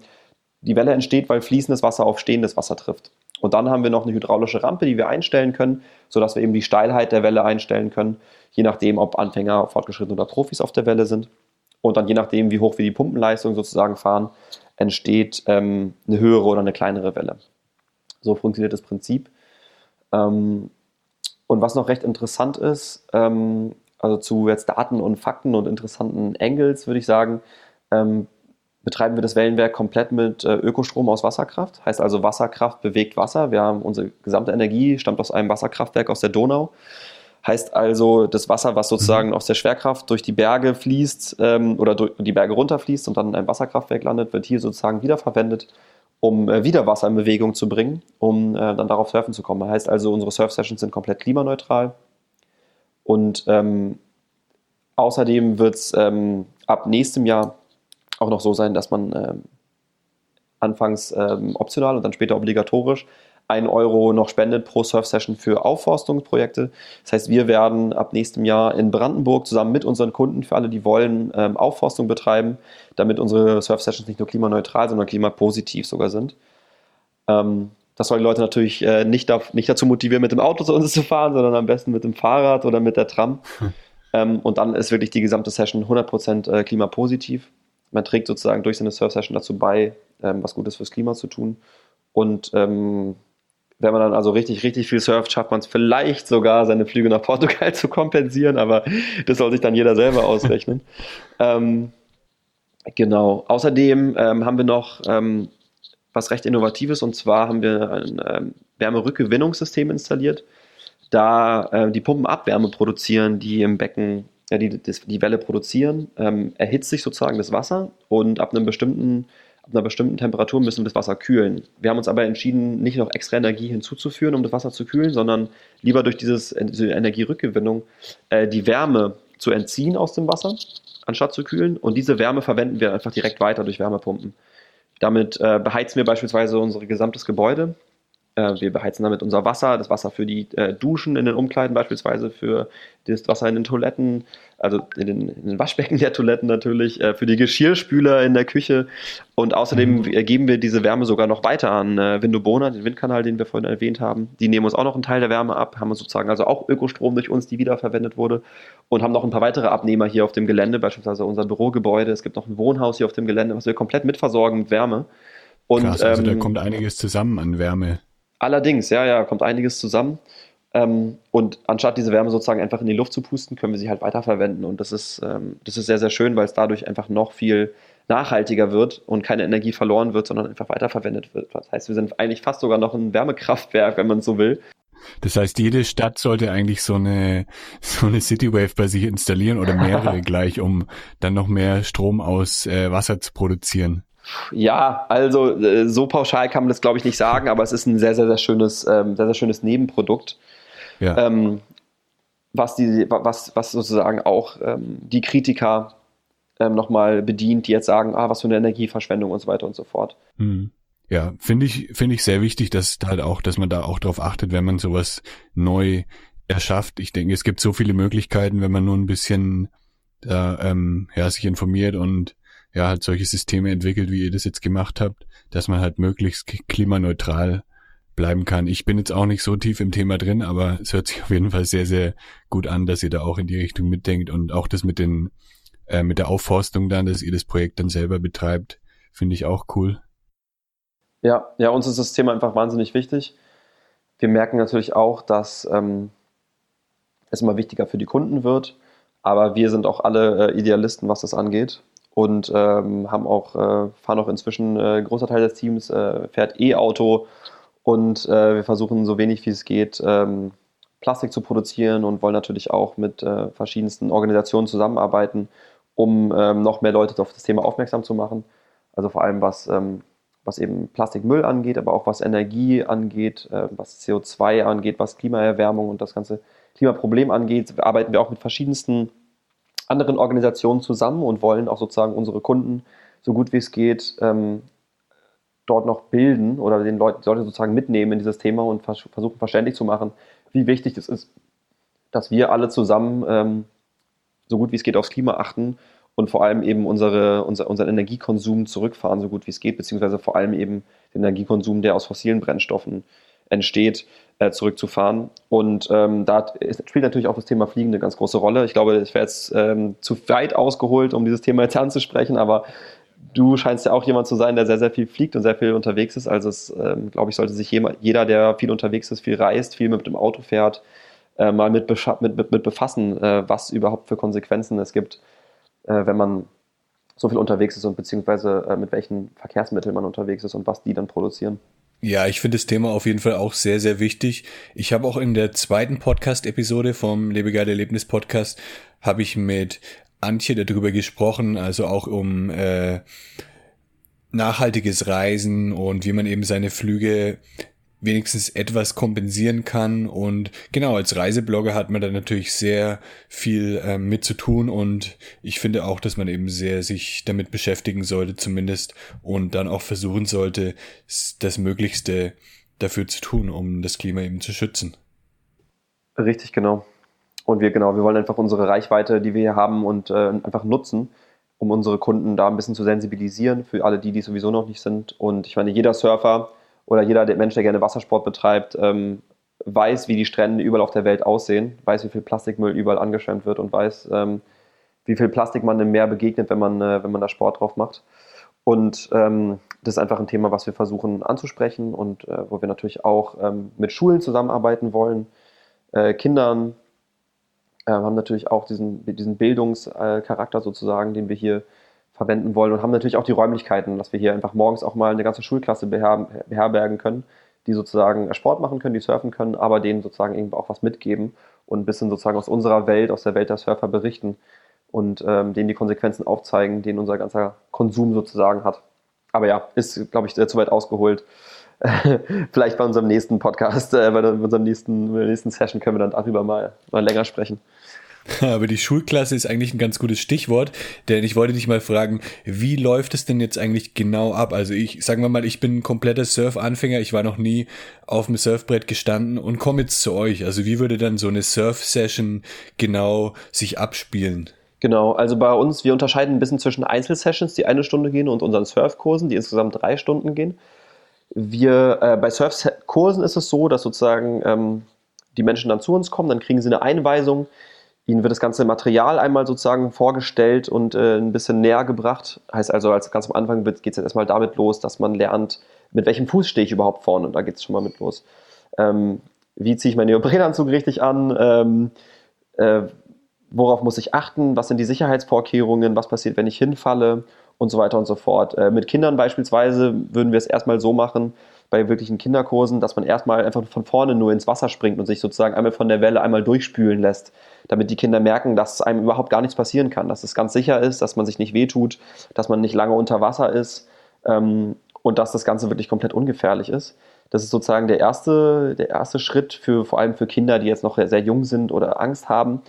die Welle entsteht, weil fließendes Wasser auf stehendes Wasser trifft. Und dann haben wir noch eine hydraulische Rampe, die wir einstellen können, sodass wir eben die Steilheit der Welle einstellen können, je nachdem, ob Anfänger, Fortgeschrittene oder Profis auf der Welle sind. Und dann je nachdem, wie hoch wir die Pumpenleistung sozusagen fahren, entsteht ähm, eine höhere oder eine kleinere Welle. So funktioniert das Prinzip. Ähm, und was noch recht interessant ist, ähm, also zu jetzt Daten und Fakten und interessanten Angles, würde ich sagen, ähm, betreiben wir das Wellenwerk komplett mit äh, Ökostrom aus Wasserkraft. Heißt also, Wasserkraft bewegt Wasser. Wir haben unsere gesamte Energie, stammt aus einem Wasserkraftwerk aus der Donau. Heißt also, das Wasser, was sozusagen mhm. aus der Schwerkraft durch die Berge fließt ähm, oder durch die Berge runterfließt und dann in einem Wasserkraftwerk landet, wird hier sozusagen wiederverwendet, um äh, wieder Wasser in Bewegung zu bringen, um äh, dann darauf surfen zu kommen. Heißt also, unsere Surf-Sessions sind komplett klimaneutral. Und ähm, außerdem wird es ähm, ab nächstem Jahr auch noch so sein, dass man ähm, anfangs ähm, optional und dann später obligatorisch 1 Euro noch spendet pro Surf-Session für Aufforstungsprojekte. Das heißt, wir werden ab nächstem Jahr in Brandenburg zusammen mit unseren Kunden, für alle, die wollen, ähm, Aufforstung betreiben, damit unsere Surf-Sessions nicht nur klimaneutral, sondern klimapositiv sogar sind. Ähm, das soll die Leute natürlich äh, nicht, da, nicht, dazu motivieren, mit dem Auto zu uns zu fahren, sondern am besten mit dem Fahrrad oder mit der Tram. Hm. Ähm, und dann ist wirklich die gesamte Session 100% äh, klimapositiv. Man trägt sozusagen durch seine Surf-Session dazu bei, ähm, was Gutes fürs Klima zu tun. Und ähm, wenn man dann also richtig, richtig viel surft, schafft man es vielleicht sogar, seine Flüge nach Portugal zu kompensieren, aber das soll sich dann jeder selber ausrechnen. ähm, genau. Außerdem ähm, haben wir noch ähm, was recht Innovatives und zwar haben wir ein ähm, Wärmerückgewinnungssystem installiert. Da äh, die Pumpen Abwärme produzieren, die im Becken ja, die, das, die Welle produzieren, ähm, erhitzt sich sozusagen das Wasser und ab einem bestimmten ab einer bestimmten Temperatur müssen wir das Wasser kühlen. Wir haben uns aber entschieden, nicht noch extra Energie hinzuzuführen, um das Wasser zu kühlen, sondern lieber durch dieses, diese Energierückgewinnung äh, die Wärme zu entziehen aus dem Wasser, anstatt zu kühlen. Und diese Wärme verwenden wir einfach direkt weiter durch Wärmepumpen. Damit äh, beheizen wir beispielsweise unser gesamtes Gebäude. Äh, wir beheizen damit unser Wasser, das Wasser für die äh, Duschen in den Umkleiden beispielsweise, für das Wasser in den Toiletten, also in den, in den Waschbecken der Toiletten natürlich, äh, für die Geschirrspüler in der Küche. Und außerdem mhm. geben wir diese Wärme sogar noch weiter an äh, Windobona, den Windkanal, den wir vorhin erwähnt haben. Die nehmen uns auch noch einen Teil der Wärme ab, haben sozusagen also auch Ökostrom durch uns, die wiederverwendet wurde. Und haben noch ein paar weitere Abnehmer hier auf dem Gelände, beispielsweise unser Bürogebäude. Es gibt noch ein Wohnhaus hier auf dem Gelände, was wir komplett mitversorgen mit Wärme. Und, Krass, also ähm, da kommt einiges zusammen an Wärme. Allerdings, ja, ja, kommt einiges zusammen. Ähm, und anstatt diese Wärme sozusagen einfach in die Luft zu pusten, können wir sie halt weiterverwenden. Und das ist, ähm, das ist sehr, sehr schön, weil es dadurch einfach noch viel nachhaltiger wird und keine Energie verloren wird, sondern einfach weiterverwendet wird. Das heißt, wir sind eigentlich fast sogar noch ein Wärmekraftwerk, wenn man so will. Das heißt, jede Stadt sollte eigentlich so eine, so eine Citywave bei sich installieren oder mehrere gleich, um dann noch mehr Strom aus äh, Wasser zu produzieren. Ja, also äh, so pauschal kann man das, glaube ich, nicht sagen, aber es ist ein sehr, sehr, sehr schönes, ähm, sehr, sehr schönes Nebenprodukt. Ja. Ähm, was, die, was, was sozusagen auch ähm, die Kritiker ähm, nochmal bedient, die jetzt sagen, ah, was für eine Energieverschwendung und so weiter und so fort. Hm. Ja, finde ich, finde ich sehr wichtig, dass halt auch, dass man da auch drauf achtet, wenn man sowas neu erschafft. Ich denke, es gibt so viele Möglichkeiten, wenn man nur ein bisschen da, ähm, ja, sich informiert und ja, halt solche Systeme entwickelt, wie ihr das jetzt gemacht habt, dass man halt möglichst klimaneutral bleiben kann. Ich bin jetzt auch nicht so tief im Thema drin, aber es hört sich auf jeden Fall sehr, sehr gut an, dass ihr da auch in die Richtung mitdenkt und auch das mit den, äh, mit der Aufforstung dann, dass ihr das Projekt dann selber betreibt, finde ich auch cool. Ja, ja, uns ist das Thema einfach wahnsinnig wichtig. Wir merken natürlich auch, dass ähm, es immer wichtiger für die Kunden wird, aber wir sind auch alle äh, Idealisten, was das angeht und ähm, haben auch, äh, fahren auch inzwischen, äh, großer Teil des Teams äh, fährt E-Auto und äh, wir versuchen so wenig wie es geht ähm, Plastik zu produzieren und wollen natürlich auch mit äh, verschiedensten Organisationen zusammenarbeiten, um ähm, noch mehr Leute auf das Thema aufmerksam zu machen. Also vor allem was, ähm, was eben Plastikmüll angeht, aber auch was Energie angeht, äh, was CO2 angeht, was Klimaerwärmung und das ganze Klimaproblem angeht, arbeiten wir auch mit verschiedensten anderen Organisationen zusammen und wollen auch sozusagen unsere Kunden so gut wie es geht ähm, dort noch bilden oder den Leuten, Leute sozusagen mitnehmen in dieses Thema und vers versuchen verständlich zu machen, wie wichtig es ist, dass wir alle zusammen ähm, so gut wie es geht aufs Klima achten und vor allem eben unsere, unser, unseren Energiekonsum zurückfahren, so gut wie es geht, beziehungsweise vor allem eben den Energiekonsum, der aus fossilen Brennstoffen entsteht, äh, zurückzufahren. Und ähm, da spielt natürlich auch das Thema Fliegen eine ganz große Rolle. Ich glaube, ich wäre jetzt ähm, zu weit ausgeholt, um dieses Thema jetzt anzusprechen, aber du scheinst ja auch jemand zu sein, der sehr, sehr viel fliegt und sehr viel unterwegs ist. Also es, ähm, glaube ich, sollte sich jeder, der viel unterwegs ist, viel reist, viel mit dem Auto fährt, äh, mal mit, mit, mit, befassen, äh, was überhaupt für Konsequenzen es gibt, äh, wenn man so viel unterwegs ist und beziehungsweise äh, mit welchen Verkehrsmitteln man unterwegs ist und was die dann produzieren. Ja, ich finde das Thema auf jeden Fall auch sehr, sehr wichtig. Ich habe auch in der zweiten Podcast-Episode vom Lebegeil Erlebnis Podcast habe ich mit Antje darüber gesprochen, also auch um äh, nachhaltiges Reisen und wie man eben seine Flüge wenigstens etwas kompensieren kann. Und genau, als Reiseblogger hat man da natürlich sehr viel äh, mit zu tun und ich finde auch, dass man eben sehr sich damit beschäftigen sollte, zumindest, und dann auch versuchen sollte, das Möglichste dafür zu tun, um das Klima eben zu schützen. Richtig, genau. Und wir, genau, wir wollen einfach unsere Reichweite, die wir hier haben und äh, einfach nutzen, um unsere Kunden da ein bisschen zu sensibilisieren, für alle die, die sowieso noch nicht sind. Und ich meine, jeder Surfer oder jeder Mensch, der gerne Wassersport betreibt, ähm, weiß, wie die Strände überall auf der Welt aussehen, weiß, wie viel Plastikmüll überall angeschwemmt wird und weiß, ähm, wie viel Plastik man im Meer begegnet, wenn man, äh, wenn man da Sport drauf macht. Und ähm, das ist einfach ein Thema, was wir versuchen anzusprechen und äh, wo wir natürlich auch ähm, mit Schulen zusammenarbeiten wollen, äh, Kindern, äh, haben natürlich auch diesen, diesen Bildungscharakter sozusagen, den wir hier verwenden wollen und haben natürlich auch die Räumlichkeiten, dass wir hier einfach morgens auch mal eine ganze Schulklasse beher beherbergen können, die sozusagen Sport machen können, die surfen können, aber denen sozusagen irgendwie auch was mitgeben und ein bisschen sozusagen aus unserer Welt, aus der Welt der Surfer berichten und ähm, denen die Konsequenzen aufzeigen, den unser ganzer Konsum sozusagen hat. Aber ja, ist, glaube ich, zu weit ausgeholt. Vielleicht bei unserem nächsten Podcast, äh, bei unserem nächsten, bei der nächsten Session können wir dann darüber mal, mal länger sprechen. Aber die Schulklasse ist eigentlich ein ganz gutes Stichwort, denn ich wollte dich mal fragen, wie läuft es denn jetzt eigentlich genau ab? Also ich, sagen wir mal, ich bin ein kompletter Surf-Anfänger, ich war noch nie auf dem Surfbrett gestanden und komme jetzt zu euch. Also wie würde dann so eine Surf-Session genau sich abspielen? Genau, also bei uns, wir unterscheiden ein bisschen zwischen Einzelsessions, die eine Stunde gehen, und unseren Surfkursen, die insgesamt drei Stunden gehen. Wir, äh, bei Surfkursen ist es so, dass sozusagen ähm, die Menschen dann zu uns kommen, dann kriegen sie eine Einweisung, Ihnen wird das ganze Material einmal sozusagen vorgestellt und äh, ein bisschen näher gebracht. Heißt also, als ganz am Anfang geht es jetzt erstmal damit los, dass man lernt, mit welchem Fuß stehe ich überhaupt vorne. Und da geht es schon mal mit los. Ähm, wie ziehe ich meinen Neoprenanzug richtig an? Ähm, äh, worauf muss ich achten? Was sind die Sicherheitsvorkehrungen? Was passiert, wenn ich hinfalle? Und so weiter und so fort. Äh, mit Kindern beispielsweise würden wir es erstmal so machen, bei wirklichen Kinderkursen, dass man erstmal einfach von vorne nur ins Wasser springt und sich sozusagen einmal von der Welle einmal durchspülen lässt, damit die Kinder merken, dass einem überhaupt gar nichts passieren kann, dass es ganz sicher ist, dass man sich nicht wehtut, dass man nicht lange unter Wasser ist ähm, und dass das Ganze wirklich komplett ungefährlich ist. Das ist sozusagen der erste, der erste Schritt für vor allem für Kinder, die jetzt noch sehr jung sind oder Angst haben.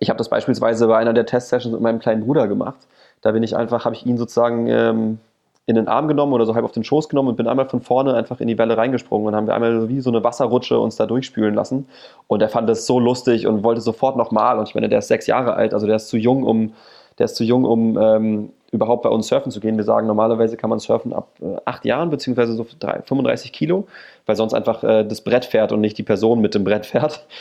Ich habe das beispielsweise bei einer der Testsessions mit meinem kleinen Bruder gemacht. Da bin ich einfach, habe ich ihn sozusagen ähm, in den Arm genommen oder so halb auf den Schoß genommen und bin einmal von vorne einfach in die Welle reingesprungen und haben wir einmal wie so eine Wasserrutsche uns da durchspülen lassen. Und er fand das so lustig und wollte sofort nochmal. Und ich meine, der ist sechs Jahre alt, also der ist zu jung, um, der ist zu jung, um ähm, überhaupt bei uns surfen zu gehen. Wir sagen, normalerweise kann man surfen ab äh, acht Jahren, beziehungsweise so 3, 35 Kilo, weil sonst einfach äh, das Brett fährt und nicht die Person mit dem Brett fährt.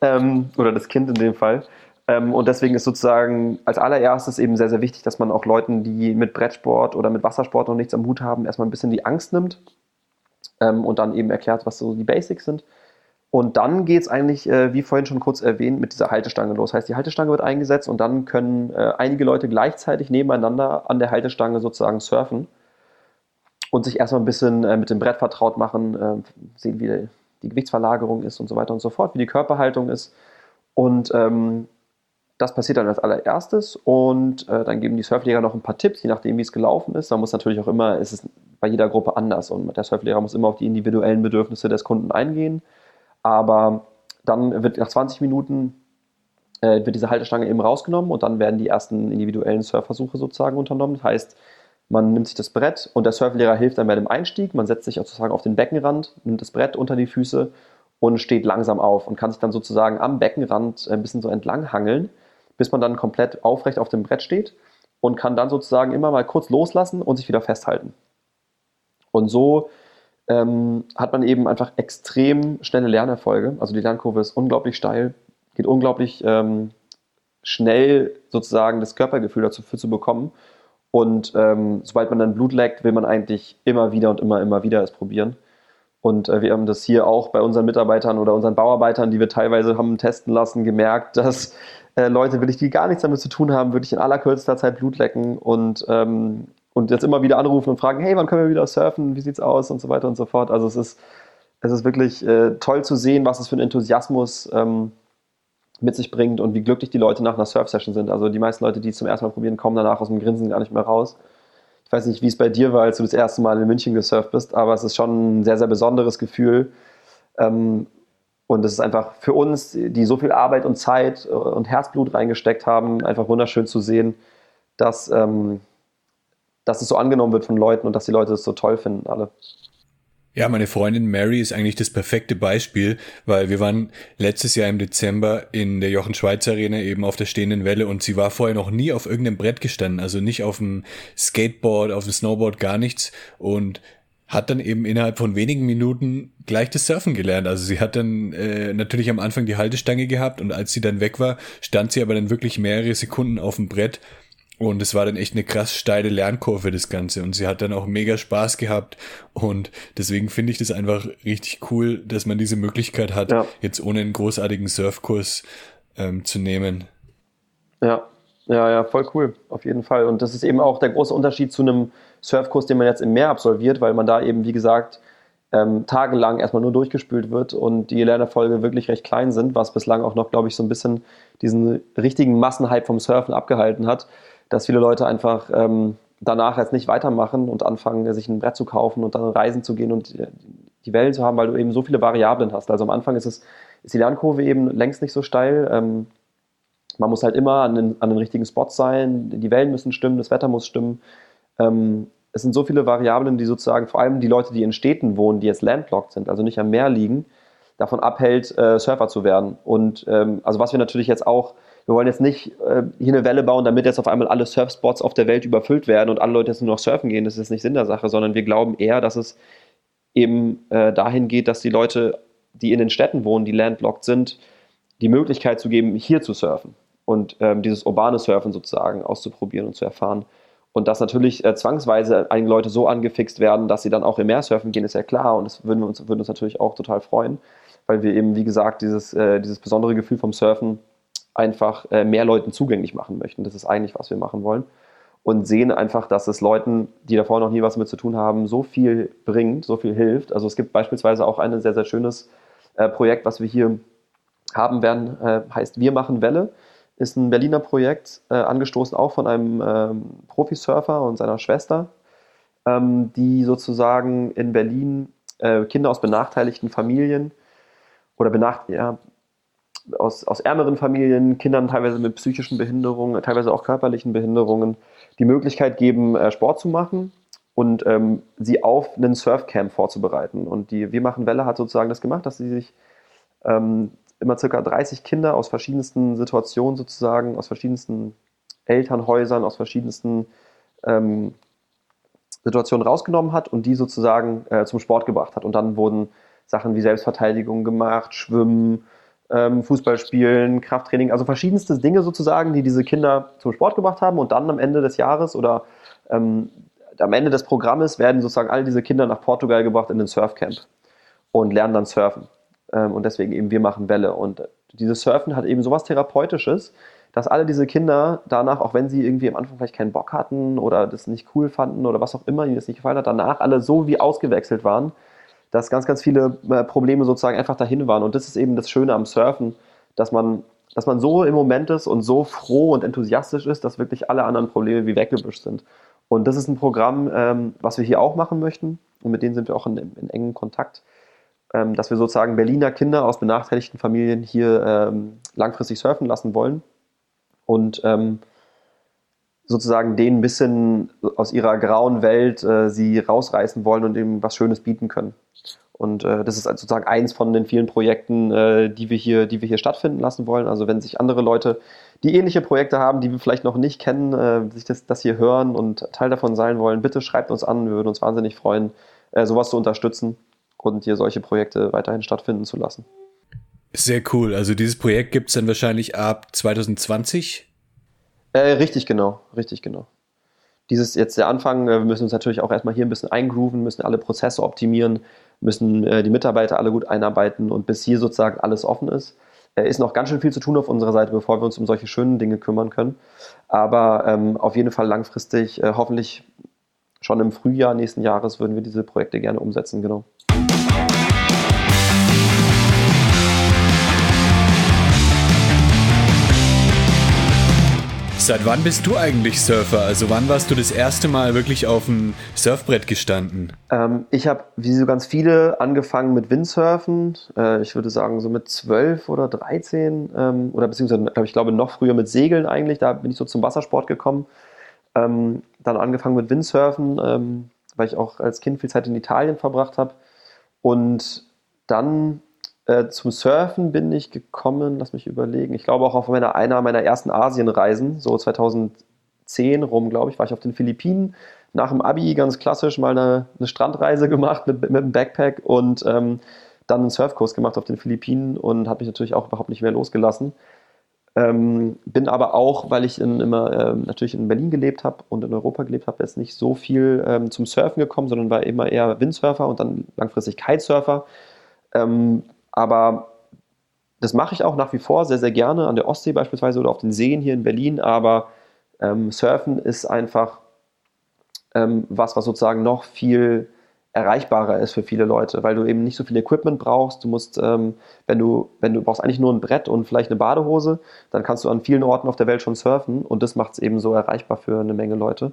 Ähm, oder das Kind in dem Fall. Ähm, und deswegen ist sozusagen als allererstes eben sehr, sehr wichtig, dass man auch Leuten, die mit Brettsport oder mit Wassersport noch nichts am Hut haben, erstmal ein bisschen die Angst nimmt ähm, und dann eben erklärt, was so die Basics sind. Und dann geht es eigentlich, äh, wie vorhin schon kurz erwähnt, mit dieser Haltestange los. Heißt, die Haltestange wird eingesetzt und dann können äh, einige Leute gleichzeitig nebeneinander an der Haltestange sozusagen surfen und sich erstmal ein bisschen äh, mit dem Brett vertraut machen, sehen, wie die Gewichtsverlagerung ist und so weiter und so fort, wie die Körperhaltung ist. Und ähm, das passiert dann als allererstes und äh, dann geben die Surflehrer noch ein paar Tipps, je nachdem, wie es gelaufen ist. Man muss natürlich auch immer, es ist bei jeder Gruppe anders und der Surflehrer muss immer auf die individuellen Bedürfnisse des Kunden eingehen. Aber dann wird nach 20 Minuten äh, wird diese Haltestange eben rausgenommen und dann werden die ersten individuellen Surfversuche sozusagen unternommen. Das heißt, man nimmt sich das Brett und der Surflehrer hilft dann bei dem Einstieg. Man setzt sich sozusagen auf den Beckenrand, nimmt das Brett unter die Füße und steht langsam auf und kann sich dann sozusagen am Beckenrand ein bisschen so entlang hangeln, bis man dann komplett aufrecht auf dem Brett steht und kann dann sozusagen immer mal kurz loslassen und sich wieder festhalten. Und so ähm, hat man eben einfach extrem schnelle Lernerfolge. Also die Lernkurve ist unglaublich steil, geht unglaublich ähm, schnell sozusagen das Körpergefühl dazu für zu bekommen. Und ähm, sobald man dann Blut leckt, will man eigentlich immer wieder und immer, immer wieder es probieren. Und äh, wir haben das hier auch bei unseren Mitarbeitern oder unseren Bauarbeitern, die wir teilweise haben testen lassen, gemerkt, dass äh, Leute, wirklich, die gar nichts damit zu tun haben, wirklich in allerkürzester Zeit Blut lecken und, ähm, und jetzt immer wieder anrufen und fragen, hey, wann können wir wieder surfen? Wie sieht's aus? Und so weiter und so fort. Also es ist, es ist wirklich äh, toll zu sehen, was es für ein Enthusiasmus ähm, mit sich bringt und wie glücklich die Leute nach einer Surf-Session sind. Also die meisten Leute, die es zum ersten Mal probieren, kommen danach aus dem Grinsen gar nicht mehr raus. Ich weiß nicht, wie es bei dir war, als du das erste Mal in München gesurft bist, aber es ist schon ein sehr, sehr besonderes Gefühl. Ähm, und es ist einfach für uns, die so viel Arbeit und Zeit und Herzblut reingesteckt haben, einfach wunderschön zu sehen, dass, ähm, dass es so angenommen wird von Leuten und dass die Leute es so toll finden, alle. Ja, meine Freundin Mary ist eigentlich das perfekte Beispiel, weil wir waren letztes Jahr im Dezember in der Jochen Schweizer Arena eben auf der stehenden Welle und sie war vorher noch nie auf irgendeinem Brett gestanden, also nicht auf dem Skateboard, auf dem Snowboard, gar nichts und hat dann eben innerhalb von wenigen Minuten gleich das Surfen gelernt. Also sie hat dann äh, natürlich am Anfang die Haltestange gehabt und als sie dann weg war, stand sie aber dann wirklich mehrere Sekunden auf dem Brett und es war dann echt eine krass steile Lernkurve, das Ganze. Und sie hat dann auch mega Spaß gehabt. Und deswegen finde ich das einfach richtig cool, dass man diese Möglichkeit hat, ja. jetzt ohne einen großartigen Surfkurs ähm, zu nehmen. Ja, ja, ja, voll cool, auf jeden Fall. Und das ist eben auch der große Unterschied zu einem Surfkurs, den man jetzt im Meer absolviert, weil man da eben, wie gesagt, ähm, tagelang erstmal nur durchgespült wird und die Lernerfolge wirklich recht klein sind, was bislang auch noch, glaube ich, so ein bisschen diesen richtigen Massenhype vom Surfen abgehalten hat dass viele Leute einfach ähm, danach jetzt nicht weitermachen und anfangen, sich ein Brett zu kaufen und dann reisen zu gehen und die Wellen zu haben, weil du eben so viele Variablen hast. Also am Anfang ist, es, ist die Lernkurve eben längst nicht so steil. Ähm, man muss halt immer an den, an den richtigen Spots sein, die Wellen müssen stimmen, das Wetter muss stimmen. Ähm, es sind so viele Variablen, die sozusagen vor allem die Leute, die in Städten wohnen, die jetzt landlocked sind, also nicht am Meer liegen, davon abhält, äh, Surfer zu werden. Und ähm, also was wir natürlich jetzt auch wir wollen jetzt nicht äh, hier eine Welle bauen, damit jetzt auf einmal alle Surfspots auf der Welt überfüllt werden und alle Leute jetzt nur noch surfen gehen. Das ist nicht Sinn der Sache, sondern wir glauben eher, dass es eben äh, dahin geht, dass die Leute, die in den Städten wohnen, die landlocked sind, die Möglichkeit zu geben, hier zu surfen und ähm, dieses urbane Surfen sozusagen auszuprobieren und zu erfahren. Und dass natürlich äh, zwangsweise einige Leute so angefixt werden, dass sie dann auch im Meer surfen gehen, ist ja klar. Und das würden wir uns, würden uns natürlich auch total freuen, weil wir eben, wie gesagt, dieses, äh, dieses besondere Gefühl vom Surfen einfach äh, mehr Leuten zugänglich machen möchten. Das ist eigentlich, was wir machen wollen. Und sehen einfach, dass es Leuten, die davor noch nie was mit zu tun haben, so viel bringt, so viel hilft. Also es gibt beispielsweise auch ein sehr, sehr schönes äh, Projekt, was wir hier haben werden, äh, heißt Wir machen Welle. Ist ein Berliner Projekt, äh, angestoßen auch von einem ähm, Profisurfer und seiner Schwester, ähm, die sozusagen in Berlin äh, Kinder aus benachteiligten Familien oder benacht, ja, aus, aus ärmeren Familien, Kindern teilweise mit psychischen Behinderungen, teilweise auch körperlichen Behinderungen, die Möglichkeit geben, äh, Sport zu machen und ähm, sie auf einen Surfcamp vorzubereiten. Und die Wir machen Welle hat sozusagen das gemacht, dass sie sich ähm, immer circa 30 Kinder aus verschiedensten Situationen sozusagen, aus verschiedensten Elternhäusern, aus verschiedensten ähm, Situationen rausgenommen hat und die sozusagen äh, zum Sport gebracht hat. Und dann wurden Sachen wie Selbstverteidigung gemacht, Schwimmen, Fußball spielen, Krafttraining, also verschiedenste Dinge sozusagen, die diese Kinder zum Sport gebracht haben und dann am Ende des Jahres oder ähm, am Ende des Programmes werden sozusagen all diese Kinder nach Portugal gebracht in den Surfcamp und lernen dann surfen. Ähm, und deswegen eben wir machen Welle. Und dieses Surfen hat eben sowas Therapeutisches, dass alle diese Kinder danach, auch wenn sie irgendwie am Anfang vielleicht keinen Bock hatten oder das nicht cool fanden oder was auch immer ihnen das nicht gefallen hat, danach alle so wie ausgewechselt waren, dass ganz, ganz viele äh, Probleme sozusagen einfach dahin waren. Und das ist eben das Schöne am Surfen, dass man, dass man so im Moment ist und so froh und enthusiastisch ist, dass wirklich alle anderen Probleme wie weggebüscht sind. Und das ist ein Programm, ähm, was wir hier auch machen möchten. Und mit denen sind wir auch in, in engen Kontakt, ähm, dass wir sozusagen Berliner Kinder aus benachteiligten Familien hier ähm, langfristig surfen lassen wollen. Und ähm, sozusagen denen ein bisschen aus ihrer grauen Welt äh, sie rausreißen wollen und ihnen was Schönes bieten können. Und äh, das ist sozusagen eins von den vielen Projekten, äh, die, wir hier, die wir hier stattfinden lassen wollen. Also wenn sich andere Leute, die ähnliche Projekte haben, die wir vielleicht noch nicht kennen, äh, sich das, das hier hören und Teil davon sein wollen, bitte schreibt uns an. Wir würden uns wahnsinnig freuen, äh, sowas zu unterstützen und hier solche Projekte weiterhin stattfinden zu lassen. Sehr cool. Also dieses Projekt gibt es dann wahrscheinlich ab 2020? Äh, richtig genau, richtig genau. Dieses jetzt der Anfang, äh, wir müssen uns natürlich auch erstmal hier ein bisschen eingrooven, müssen alle Prozesse optimieren, müssen äh, die Mitarbeiter alle gut einarbeiten und bis hier sozusagen alles offen ist, äh, ist noch ganz schön viel zu tun auf unserer Seite, bevor wir uns um solche schönen Dinge kümmern können. Aber ähm, auf jeden Fall langfristig, äh, hoffentlich schon im Frühjahr nächsten Jahres würden wir diese Projekte gerne umsetzen, genau. Seit wann bist du eigentlich Surfer? Also wann warst du das erste Mal wirklich auf dem Surfbrett gestanden? Ähm, ich habe, wie so ganz viele, angefangen mit Windsurfen. Äh, ich würde sagen so mit 12 oder 13 ähm, oder beziehungsweise, glaube ich, glaube noch früher mit Segeln eigentlich. Da bin ich so zum Wassersport gekommen. Ähm, dann angefangen mit Windsurfen, ähm, weil ich auch als Kind viel Zeit in Italien verbracht habe. Und dann äh, zum Surfen bin ich gekommen, lass mich überlegen. Ich glaube auch auf meiner, einer meiner ersten Asienreisen, so 2010 rum, glaube ich, war ich auf den Philippinen. Nach dem Abi ganz klassisch mal eine, eine Strandreise gemacht mit, mit einem Backpack und ähm, dann einen Surfkurs gemacht auf den Philippinen und habe mich natürlich auch überhaupt nicht mehr losgelassen. Ähm, bin aber auch, weil ich in, immer ähm, natürlich in Berlin gelebt habe und in Europa gelebt habe, jetzt nicht so viel ähm, zum Surfen gekommen, sondern war immer eher Windsurfer und dann langfristig Kitesurfer. Ähm, aber das mache ich auch nach wie vor sehr, sehr gerne an der Ostsee beispielsweise oder auf den Seen hier in Berlin. Aber ähm, Surfen ist einfach ähm, was, was sozusagen noch viel erreichbarer ist für viele Leute, weil du eben nicht so viel Equipment brauchst. Du musst, ähm, wenn du, wenn du brauchst eigentlich nur ein Brett und vielleicht eine Badehose, dann kannst du an vielen Orten auf der Welt schon surfen und das macht es eben so erreichbar für eine Menge Leute.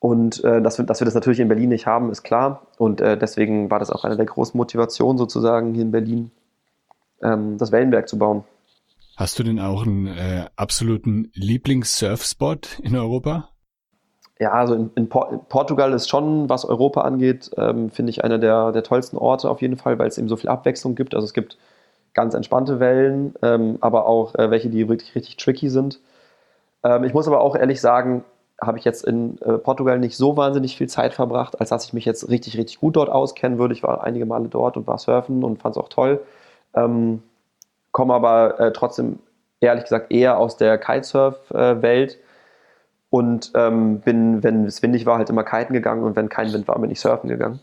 Und äh, dass, wir, dass wir das natürlich in Berlin nicht haben, ist klar. Und äh, deswegen war das auch eine der großen Motivationen sozusagen hier in Berlin, ähm, das Wellenberg zu bauen. Hast du denn auch einen äh, absoluten Lieblings-Surfspot in Europa? Ja, also in, in, Por in, Portugal ist schon, was Europa angeht, ähm, finde ich einer der, der tollsten Orte auf jeden Fall, weil es eben so viel Abwechslung gibt. Also es gibt ganz entspannte Wellen, ähm, aber auch äh, welche, die wirklich richtig tricky sind. Ähm, ich muss aber auch ehrlich sagen, habe ich jetzt in äh, Portugal nicht so wahnsinnig viel Zeit verbracht, als dass ich mich jetzt richtig, richtig gut dort auskennen würde. Ich war einige Male dort und war surfen und fand es auch toll. Ähm, komme aber äh, trotzdem, ehrlich gesagt, eher aus der Kitesurf-Welt und ähm, bin, wenn es windig war, halt immer kiten gegangen und wenn kein Wind war, bin ich surfen gegangen.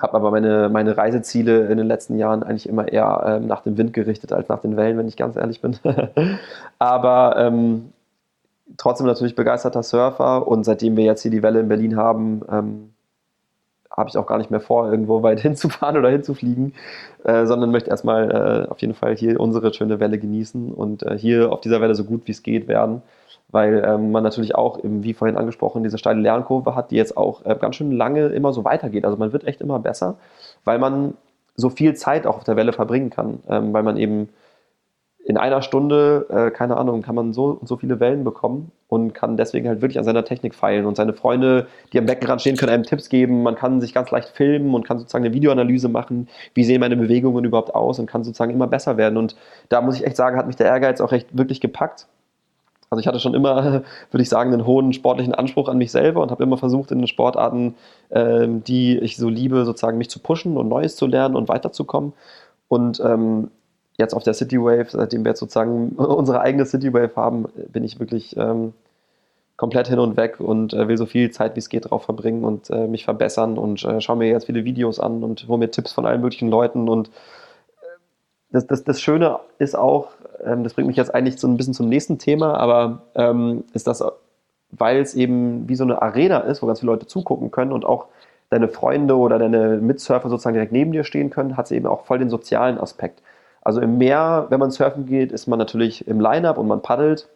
Habe aber meine, meine Reiseziele in den letzten Jahren eigentlich immer eher ähm, nach dem Wind gerichtet als nach den Wellen, wenn ich ganz ehrlich bin. aber ähm, trotzdem natürlich begeisterter Surfer und seitdem wir jetzt hier die Welle in Berlin haben, ähm, habe ich auch gar nicht mehr vor, irgendwo weit hinzufahren oder hinzufliegen, äh, sondern möchte erstmal äh, auf jeden Fall hier unsere schöne Welle genießen und äh, hier auf dieser Welle so gut wie es geht werden, weil ähm, man natürlich auch, eben, wie vorhin angesprochen, diese steile Lernkurve hat, die jetzt auch äh, ganz schön lange immer so weitergeht. Also man wird echt immer besser, weil man so viel Zeit auch auf der Welle verbringen kann, ähm, weil man eben in einer Stunde, äh, keine Ahnung, kann man so so viele Wellen bekommen und kann deswegen halt wirklich an seiner Technik feilen. Und seine Freunde, die am Beckenrand stehen, können einem Tipps geben. Man kann sich ganz leicht filmen und kann sozusagen eine Videoanalyse machen. Wie sehen meine Bewegungen überhaupt aus und kann sozusagen immer besser werden. Und da muss ich echt sagen, hat mich der Ehrgeiz auch recht wirklich gepackt. Also ich hatte schon immer, würde ich sagen, einen hohen sportlichen Anspruch an mich selber und habe immer versucht, in den Sportarten, ähm, die ich so liebe, sozusagen mich zu pushen und Neues zu lernen und weiterzukommen. Und ähm, jetzt auf der City Wave, seitdem wir jetzt sozusagen unsere eigene City Wave haben, bin ich wirklich ähm, komplett hin und weg und äh, will so viel Zeit wie es geht drauf verbringen und äh, mich verbessern und äh, schaue mir jetzt viele Videos an und hole mir Tipps von allen möglichen Leuten und äh, das, das, das Schöne ist auch, ähm, das bringt mich jetzt eigentlich so ein bisschen zum nächsten Thema, aber ähm, ist das, weil es eben wie so eine Arena ist, wo ganz viele Leute zugucken können und auch deine Freunde oder deine Mitsurfer sozusagen direkt neben dir stehen können, hat es eben auch voll den sozialen Aspekt. Also im Meer, wenn man surfen geht, ist man natürlich im Line-Up und man paddelt.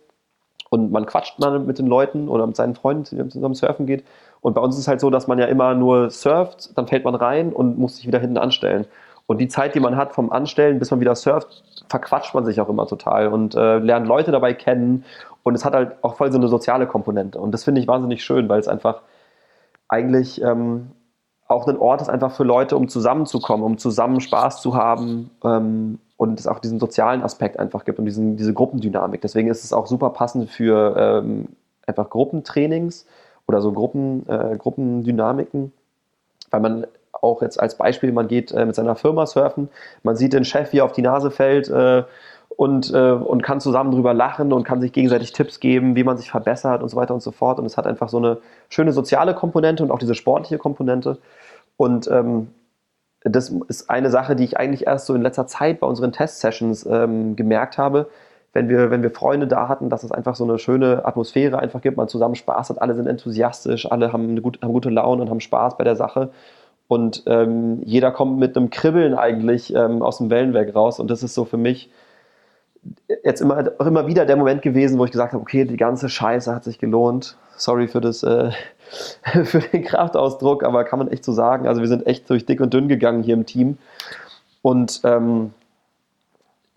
und man quatscht mal mit den Leuten oder mit seinen Freunden, die zusammen surfen geht. Und bei uns ist es halt so, dass man ja immer nur surft, dann fällt man rein und muss sich wieder hinten anstellen. Und die Zeit, die man hat vom Anstellen, bis man wieder surft, verquatscht man sich auch immer total und äh, lernt Leute dabei kennen. Und es hat halt auch voll so eine soziale Komponente. Und das finde ich wahnsinnig schön, weil es einfach eigentlich ähm, auch ein Ort ist einfach für Leute, um zusammenzukommen, um zusammen Spaß zu haben ähm, und es auch diesen sozialen Aspekt einfach gibt und diesen, diese Gruppendynamik. Deswegen ist es auch super passend für ähm, einfach Gruppentrainings oder so Gruppen, äh, Gruppendynamiken, weil man auch jetzt als Beispiel, man geht äh, mit seiner Firma surfen, man sieht den Chef, wie er auf die Nase fällt äh, und, äh, und kann zusammen drüber lachen und kann sich gegenseitig Tipps geben, wie man sich verbessert und so weiter und so fort. Und es hat einfach so eine schöne soziale Komponente und auch diese sportliche Komponente. Und ähm, das ist eine Sache, die ich eigentlich erst so in letzter Zeit bei unseren Test-Sessions ähm, gemerkt habe, wenn wir, wenn wir Freunde da hatten, dass es einfach so eine schöne Atmosphäre einfach gibt, man zusammen Spaß hat, alle sind enthusiastisch, alle haben, eine gut, haben gute Laune und haben Spaß bei der Sache. Und ähm, jeder kommt mit einem Kribbeln eigentlich ähm, aus dem Wellenwerk raus. Und das ist so für mich jetzt immer, immer wieder der Moment gewesen, wo ich gesagt habe, okay, die ganze Scheiße hat sich gelohnt. Sorry für das, äh, für den Kraftausdruck, aber kann man echt so sagen. Also wir sind echt durch dick und dünn gegangen hier im Team. Und ähm,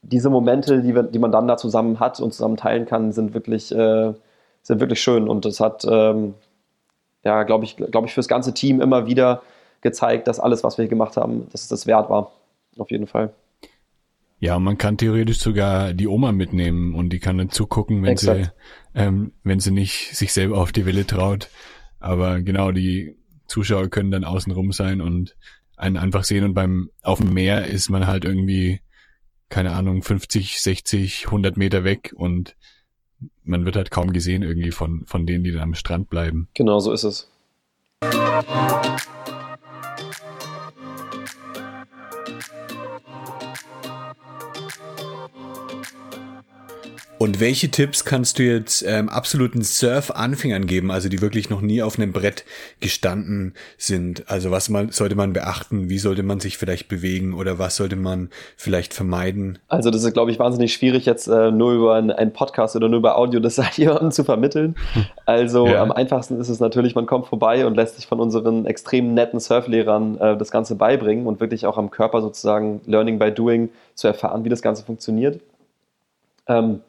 diese Momente, die, wir, die man dann da zusammen hat und zusammen teilen kann, sind wirklich, äh, sind wirklich schön. Und das hat, ähm, ja, glaube ich, glaube ich, fürs ganze Team immer wieder gezeigt, dass alles, was wir gemacht haben, dass es das wert war. Auf jeden Fall. Ja, man kann theoretisch sogar die Oma mitnehmen und die kann dann zugucken, wenn Exakt. sie, ähm, wenn sie nicht sich selber auf die Welle traut. Aber genau, die Zuschauer können dann außenrum sein und einen einfach sehen und beim, auf dem Meer ist man halt irgendwie, keine Ahnung, 50, 60, 100 Meter weg und man wird halt kaum gesehen irgendwie von, von denen, die dann am Strand bleiben. Genau, so ist es. Und welche Tipps kannst du jetzt ähm, absoluten Surf-Anfängern geben, also die wirklich noch nie auf einem Brett gestanden sind? Also was man, sollte man beachten? Wie sollte man sich vielleicht bewegen oder was sollte man vielleicht vermeiden? Also das ist, glaube ich, wahnsinnig schwierig jetzt äh, nur über einen Podcast oder nur über Audio das jemandem zu vermitteln. Also ja. am einfachsten ist es natürlich, man kommt vorbei und lässt sich von unseren extrem netten Surflehrern äh, das Ganze beibringen und wirklich auch am Körper sozusagen Learning by Doing zu erfahren, wie das Ganze funktioniert. Ähm,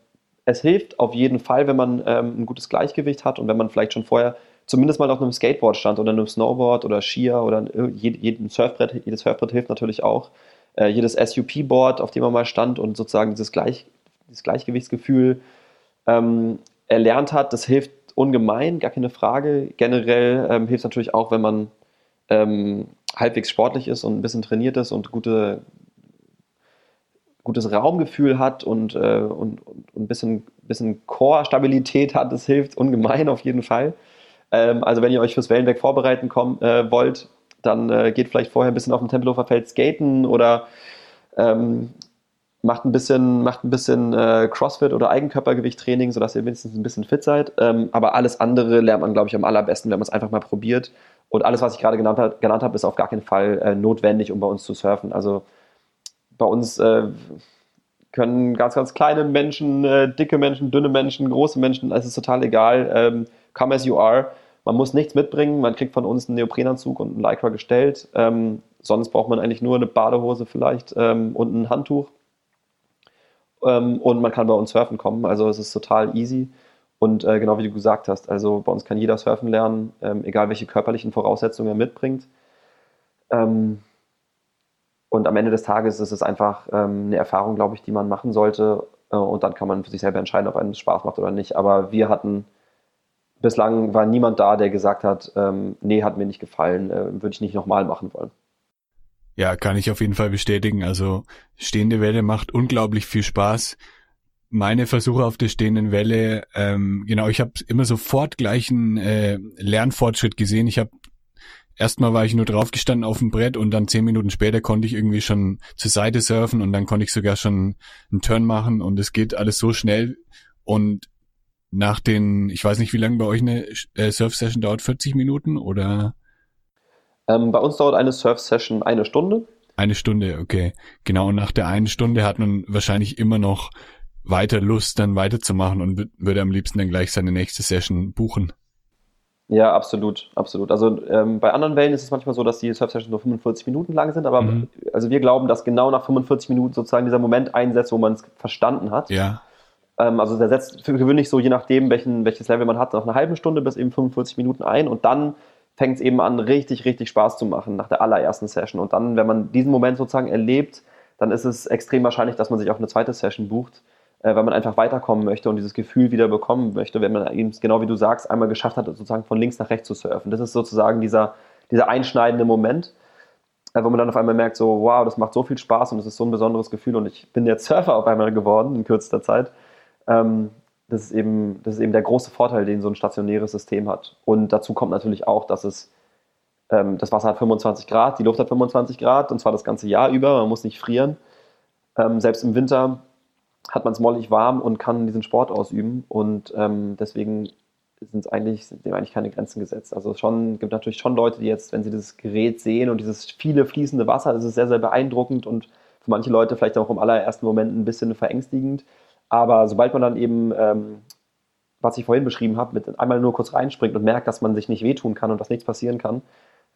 es hilft auf jeden Fall, wenn man ähm, ein gutes Gleichgewicht hat und wenn man vielleicht schon vorher zumindest mal auf einem Skateboard stand oder einem Snowboard oder Skier oder jedem Surfbrett, jedes Surfbrett hilft natürlich auch. Äh, jedes SUP-Board, auf dem man mal stand und sozusagen dieses, Gleich, dieses Gleichgewichtsgefühl ähm, erlernt hat, das hilft ungemein, gar keine Frage. Generell ähm, hilft es natürlich auch, wenn man ähm, halbwegs sportlich ist und ein bisschen trainiert ist und gute, gutes Raumgefühl hat und, äh, und, und, ein bisschen, bisschen Core-Stabilität hat, das hilft ungemein auf jeden Fall. Ähm, also wenn ihr euch fürs Wellenberg vorbereiten komm, äh, wollt, dann äh, geht vielleicht vorher ein bisschen auf dem Tempelhofer Feld skaten oder ähm, macht ein bisschen, macht ein bisschen äh, Crossfit oder Eigenkörpergewichttraining, sodass ihr mindestens ein bisschen fit seid. Ähm, aber alles andere lernt man, glaube ich, am allerbesten, wenn man es einfach mal probiert. Und alles, was ich gerade genannt, genannt habe, ist auf gar keinen Fall äh, notwendig, um bei uns zu surfen. Also bei uns äh, können ganz, ganz kleine Menschen, äh, dicke Menschen, dünne Menschen, große Menschen, es ist total egal. Ähm, come as you are. Man muss nichts mitbringen. Man kriegt von uns einen Neoprenanzug und einen Lycra gestellt. Ähm, sonst braucht man eigentlich nur eine Badehose vielleicht ähm, und ein Handtuch. Ähm, und man kann bei uns surfen kommen. Also es ist total easy. Und äh, genau wie du gesagt hast, also bei uns kann jeder surfen lernen, ähm, egal welche körperlichen Voraussetzungen er mitbringt. Ähm, und am Ende des Tages ist es einfach ähm, eine Erfahrung, glaube ich, die man machen sollte. Äh, und dann kann man für sich selber entscheiden, ob einem das Spaß macht oder nicht. Aber wir hatten, bislang war niemand da, der gesagt hat, ähm, nee, hat mir nicht gefallen, äh, würde ich nicht nochmal machen wollen. Ja, kann ich auf jeden Fall bestätigen. Also stehende Welle macht unglaublich viel Spaß. Meine Versuche auf der stehenden Welle, ähm, genau, ich habe immer sofort gleichen äh, Lernfortschritt gesehen. Ich habe erstmal war ich nur draufgestanden auf dem Brett und dann zehn Minuten später konnte ich irgendwie schon zur Seite surfen und dann konnte ich sogar schon einen Turn machen und es geht alles so schnell und nach den, ich weiß nicht, wie lange bei euch eine äh, Surf-Session dauert, 40 Minuten oder? Ähm, bei uns dauert eine Surf-Session eine Stunde. Eine Stunde, okay. Genau, und nach der einen Stunde hat man wahrscheinlich immer noch weiter Lust, dann weiterzumachen und würde am liebsten dann gleich seine nächste Session buchen. Ja, absolut, absolut. Also ähm, bei anderen Wellen ist es manchmal so, dass die Surf-Sessions nur 45 Minuten lang sind, aber mhm. also wir glauben, dass genau nach 45 Minuten sozusagen dieser Moment einsetzt, wo man es verstanden hat. Ja. Ähm, also der setzt für gewöhnlich so, je nachdem, welchen, welches Level man hat, nach einer halben Stunde bis eben 45 Minuten ein und dann fängt es eben an, richtig, richtig Spaß zu machen nach der allerersten Session. Und dann, wenn man diesen Moment sozusagen erlebt, dann ist es extrem wahrscheinlich, dass man sich auch eine zweite Session bucht äh, weil man einfach weiterkommen möchte und dieses Gefühl wieder bekommen möchte, wenn man eben, genau wie du sagst, einmal geschafft hat, sozusagen von links nach rechts zu surfen. Das ist sozusagen dieser, dieser einschneidende Moment, äh, wo man dann auf einmal merkt, so, wow, das macht so viel Spaß und es ist so ein besonderes Gefühl und ich bin jetzt Surfer auf einmal geworden in kürzester Zeit. Ähm, das ist, eben, das ist eben der große Vorteil, den so ein stationäres System hat. Und dazu kommt natürlich auch, dass es ähm, das Wasser hat 25 Grad, die Luft hat 25 Grad und zwar das ganze Jahr über, man muss nicht frieren. Ähm, selbst im Winter hat man es mollig warm und kann diesen Sport ausüben. Und ähm, deswegen sind es eigentlich, sind dem eigentlich keine Grenzen gesetzt. Also schon gibt natürlich schon Leute, die jetzt, wenn sie dieses Gerät sehen und dieses viele fließende Wasser, das ist sehr, sehr beeindruckend und für manche Leute vielleicht auch im allerersten Moment ein bisschen verängstigend. Aber sobald man dann eben, ähm, was ich vorhin beschrieben habe, mit einmal nur kurz reinspringt und merkt, dass man sich nicht wehtun kann und dass nichts passieren kann,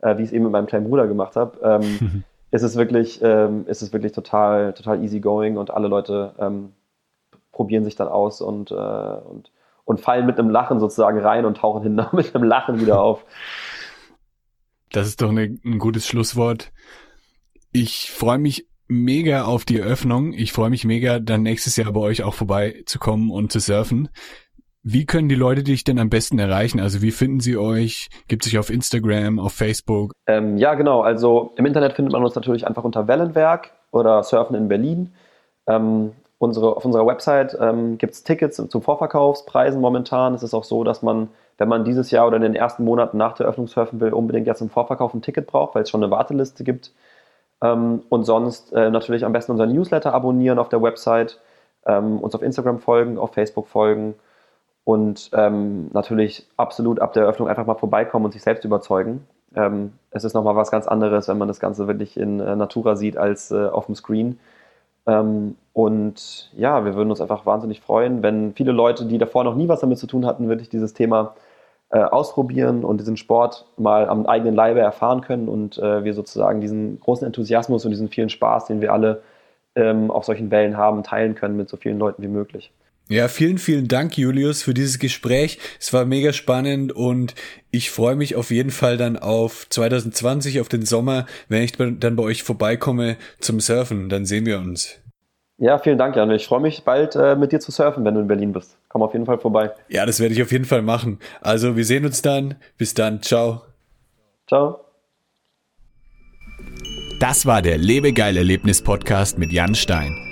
äh, wie ich es eben mit meinem kleinen Bruder gemacht habe, ähm, ist es wirklich, ähm, ist es wirklich total, total easy going und alle Leute ähm, probieren sich dann aus und, äh, und, und fallen mit einem Lachen sozusagen rein und tauchen hinten mit einem Lachen wieder auf. Das ist doch eine, ein gutes Schlusswort. Ich freue mich mega auf die Eröffnung. Ich freue mich mega, dann nächstes Jahr bei euch auch vorbeizukommen und zu surfen. Wie können die Leute dich denn am besten erreichen? Also wie finden sie euch? Gibt es sich auf Instagram, auf Facebook? Ähm, ja, genau. Also im Internet findet man uns natürlich einfach unter Wellenwerk oder Surfen in Berlin. Ähm, Unsere, auf unserer Website ähm, gibt es Tickets zu Vorverkaufspreisen momentan. Es ist auch so, dass man, wenn man dieses Jahr oder in den ersten Monaten nach der Öffnung surfen will, unbedingt jetzt im Vorverkauf ein Ticket braucht, weil es schon eine Warteliste gibt. Ähm, und sonst äh, natürlich am besten unseren Newsletter abonnieren auf der Website, ähm, uns auf Instagram folgen, auf Facebook folgen und ähm, natürlich absolut ab der Eröffnung einfach mal vorbeikommen und sich selbst überzeugen. Ähm, es ist nochmal was ganz anderes, wenn man das Ganze wirklich in äh, Natura sieht als äh, auf dem Screen. Ähm, und ja, wir würden uns einfach wahnsinnig freuen, wenn viele Leute, die davor noch nie was damit zu tun hatten, wirklich dieses Thema äh, ausprobieren und diesen Sport mal am eigenen Leibe erfahren können und äh, wir sozusagen diesen großen Enthusiasmus und diesen vielen Spaß, den wir alle ähm, auf solchen Wellen haben, teilen können mit so vielen Leuten wie möglich. Ja, vielen, vielen Dank, Julius, für dieses Gespräch. Es war mega spannend und ich freue mich auf jeden Fall dann auf 2020, auf den Sommer, wenn ich dann bei euch vorbeikomme zum Surfen. Dann sehen wir uns. Ja, vielen Dank, Jan. Ich freue mich bald äh, mit dir zu surfen, wenn du in Berlin bist. Komm auf jeden Fall vorbei. Ja, das werde ich auf jeden Fall machen. Also, wir sehen uns dann. Bis dann. Ciao. Ciao. Das war der Lebegeil-Erlebnis-Podcast mit Jan Stein.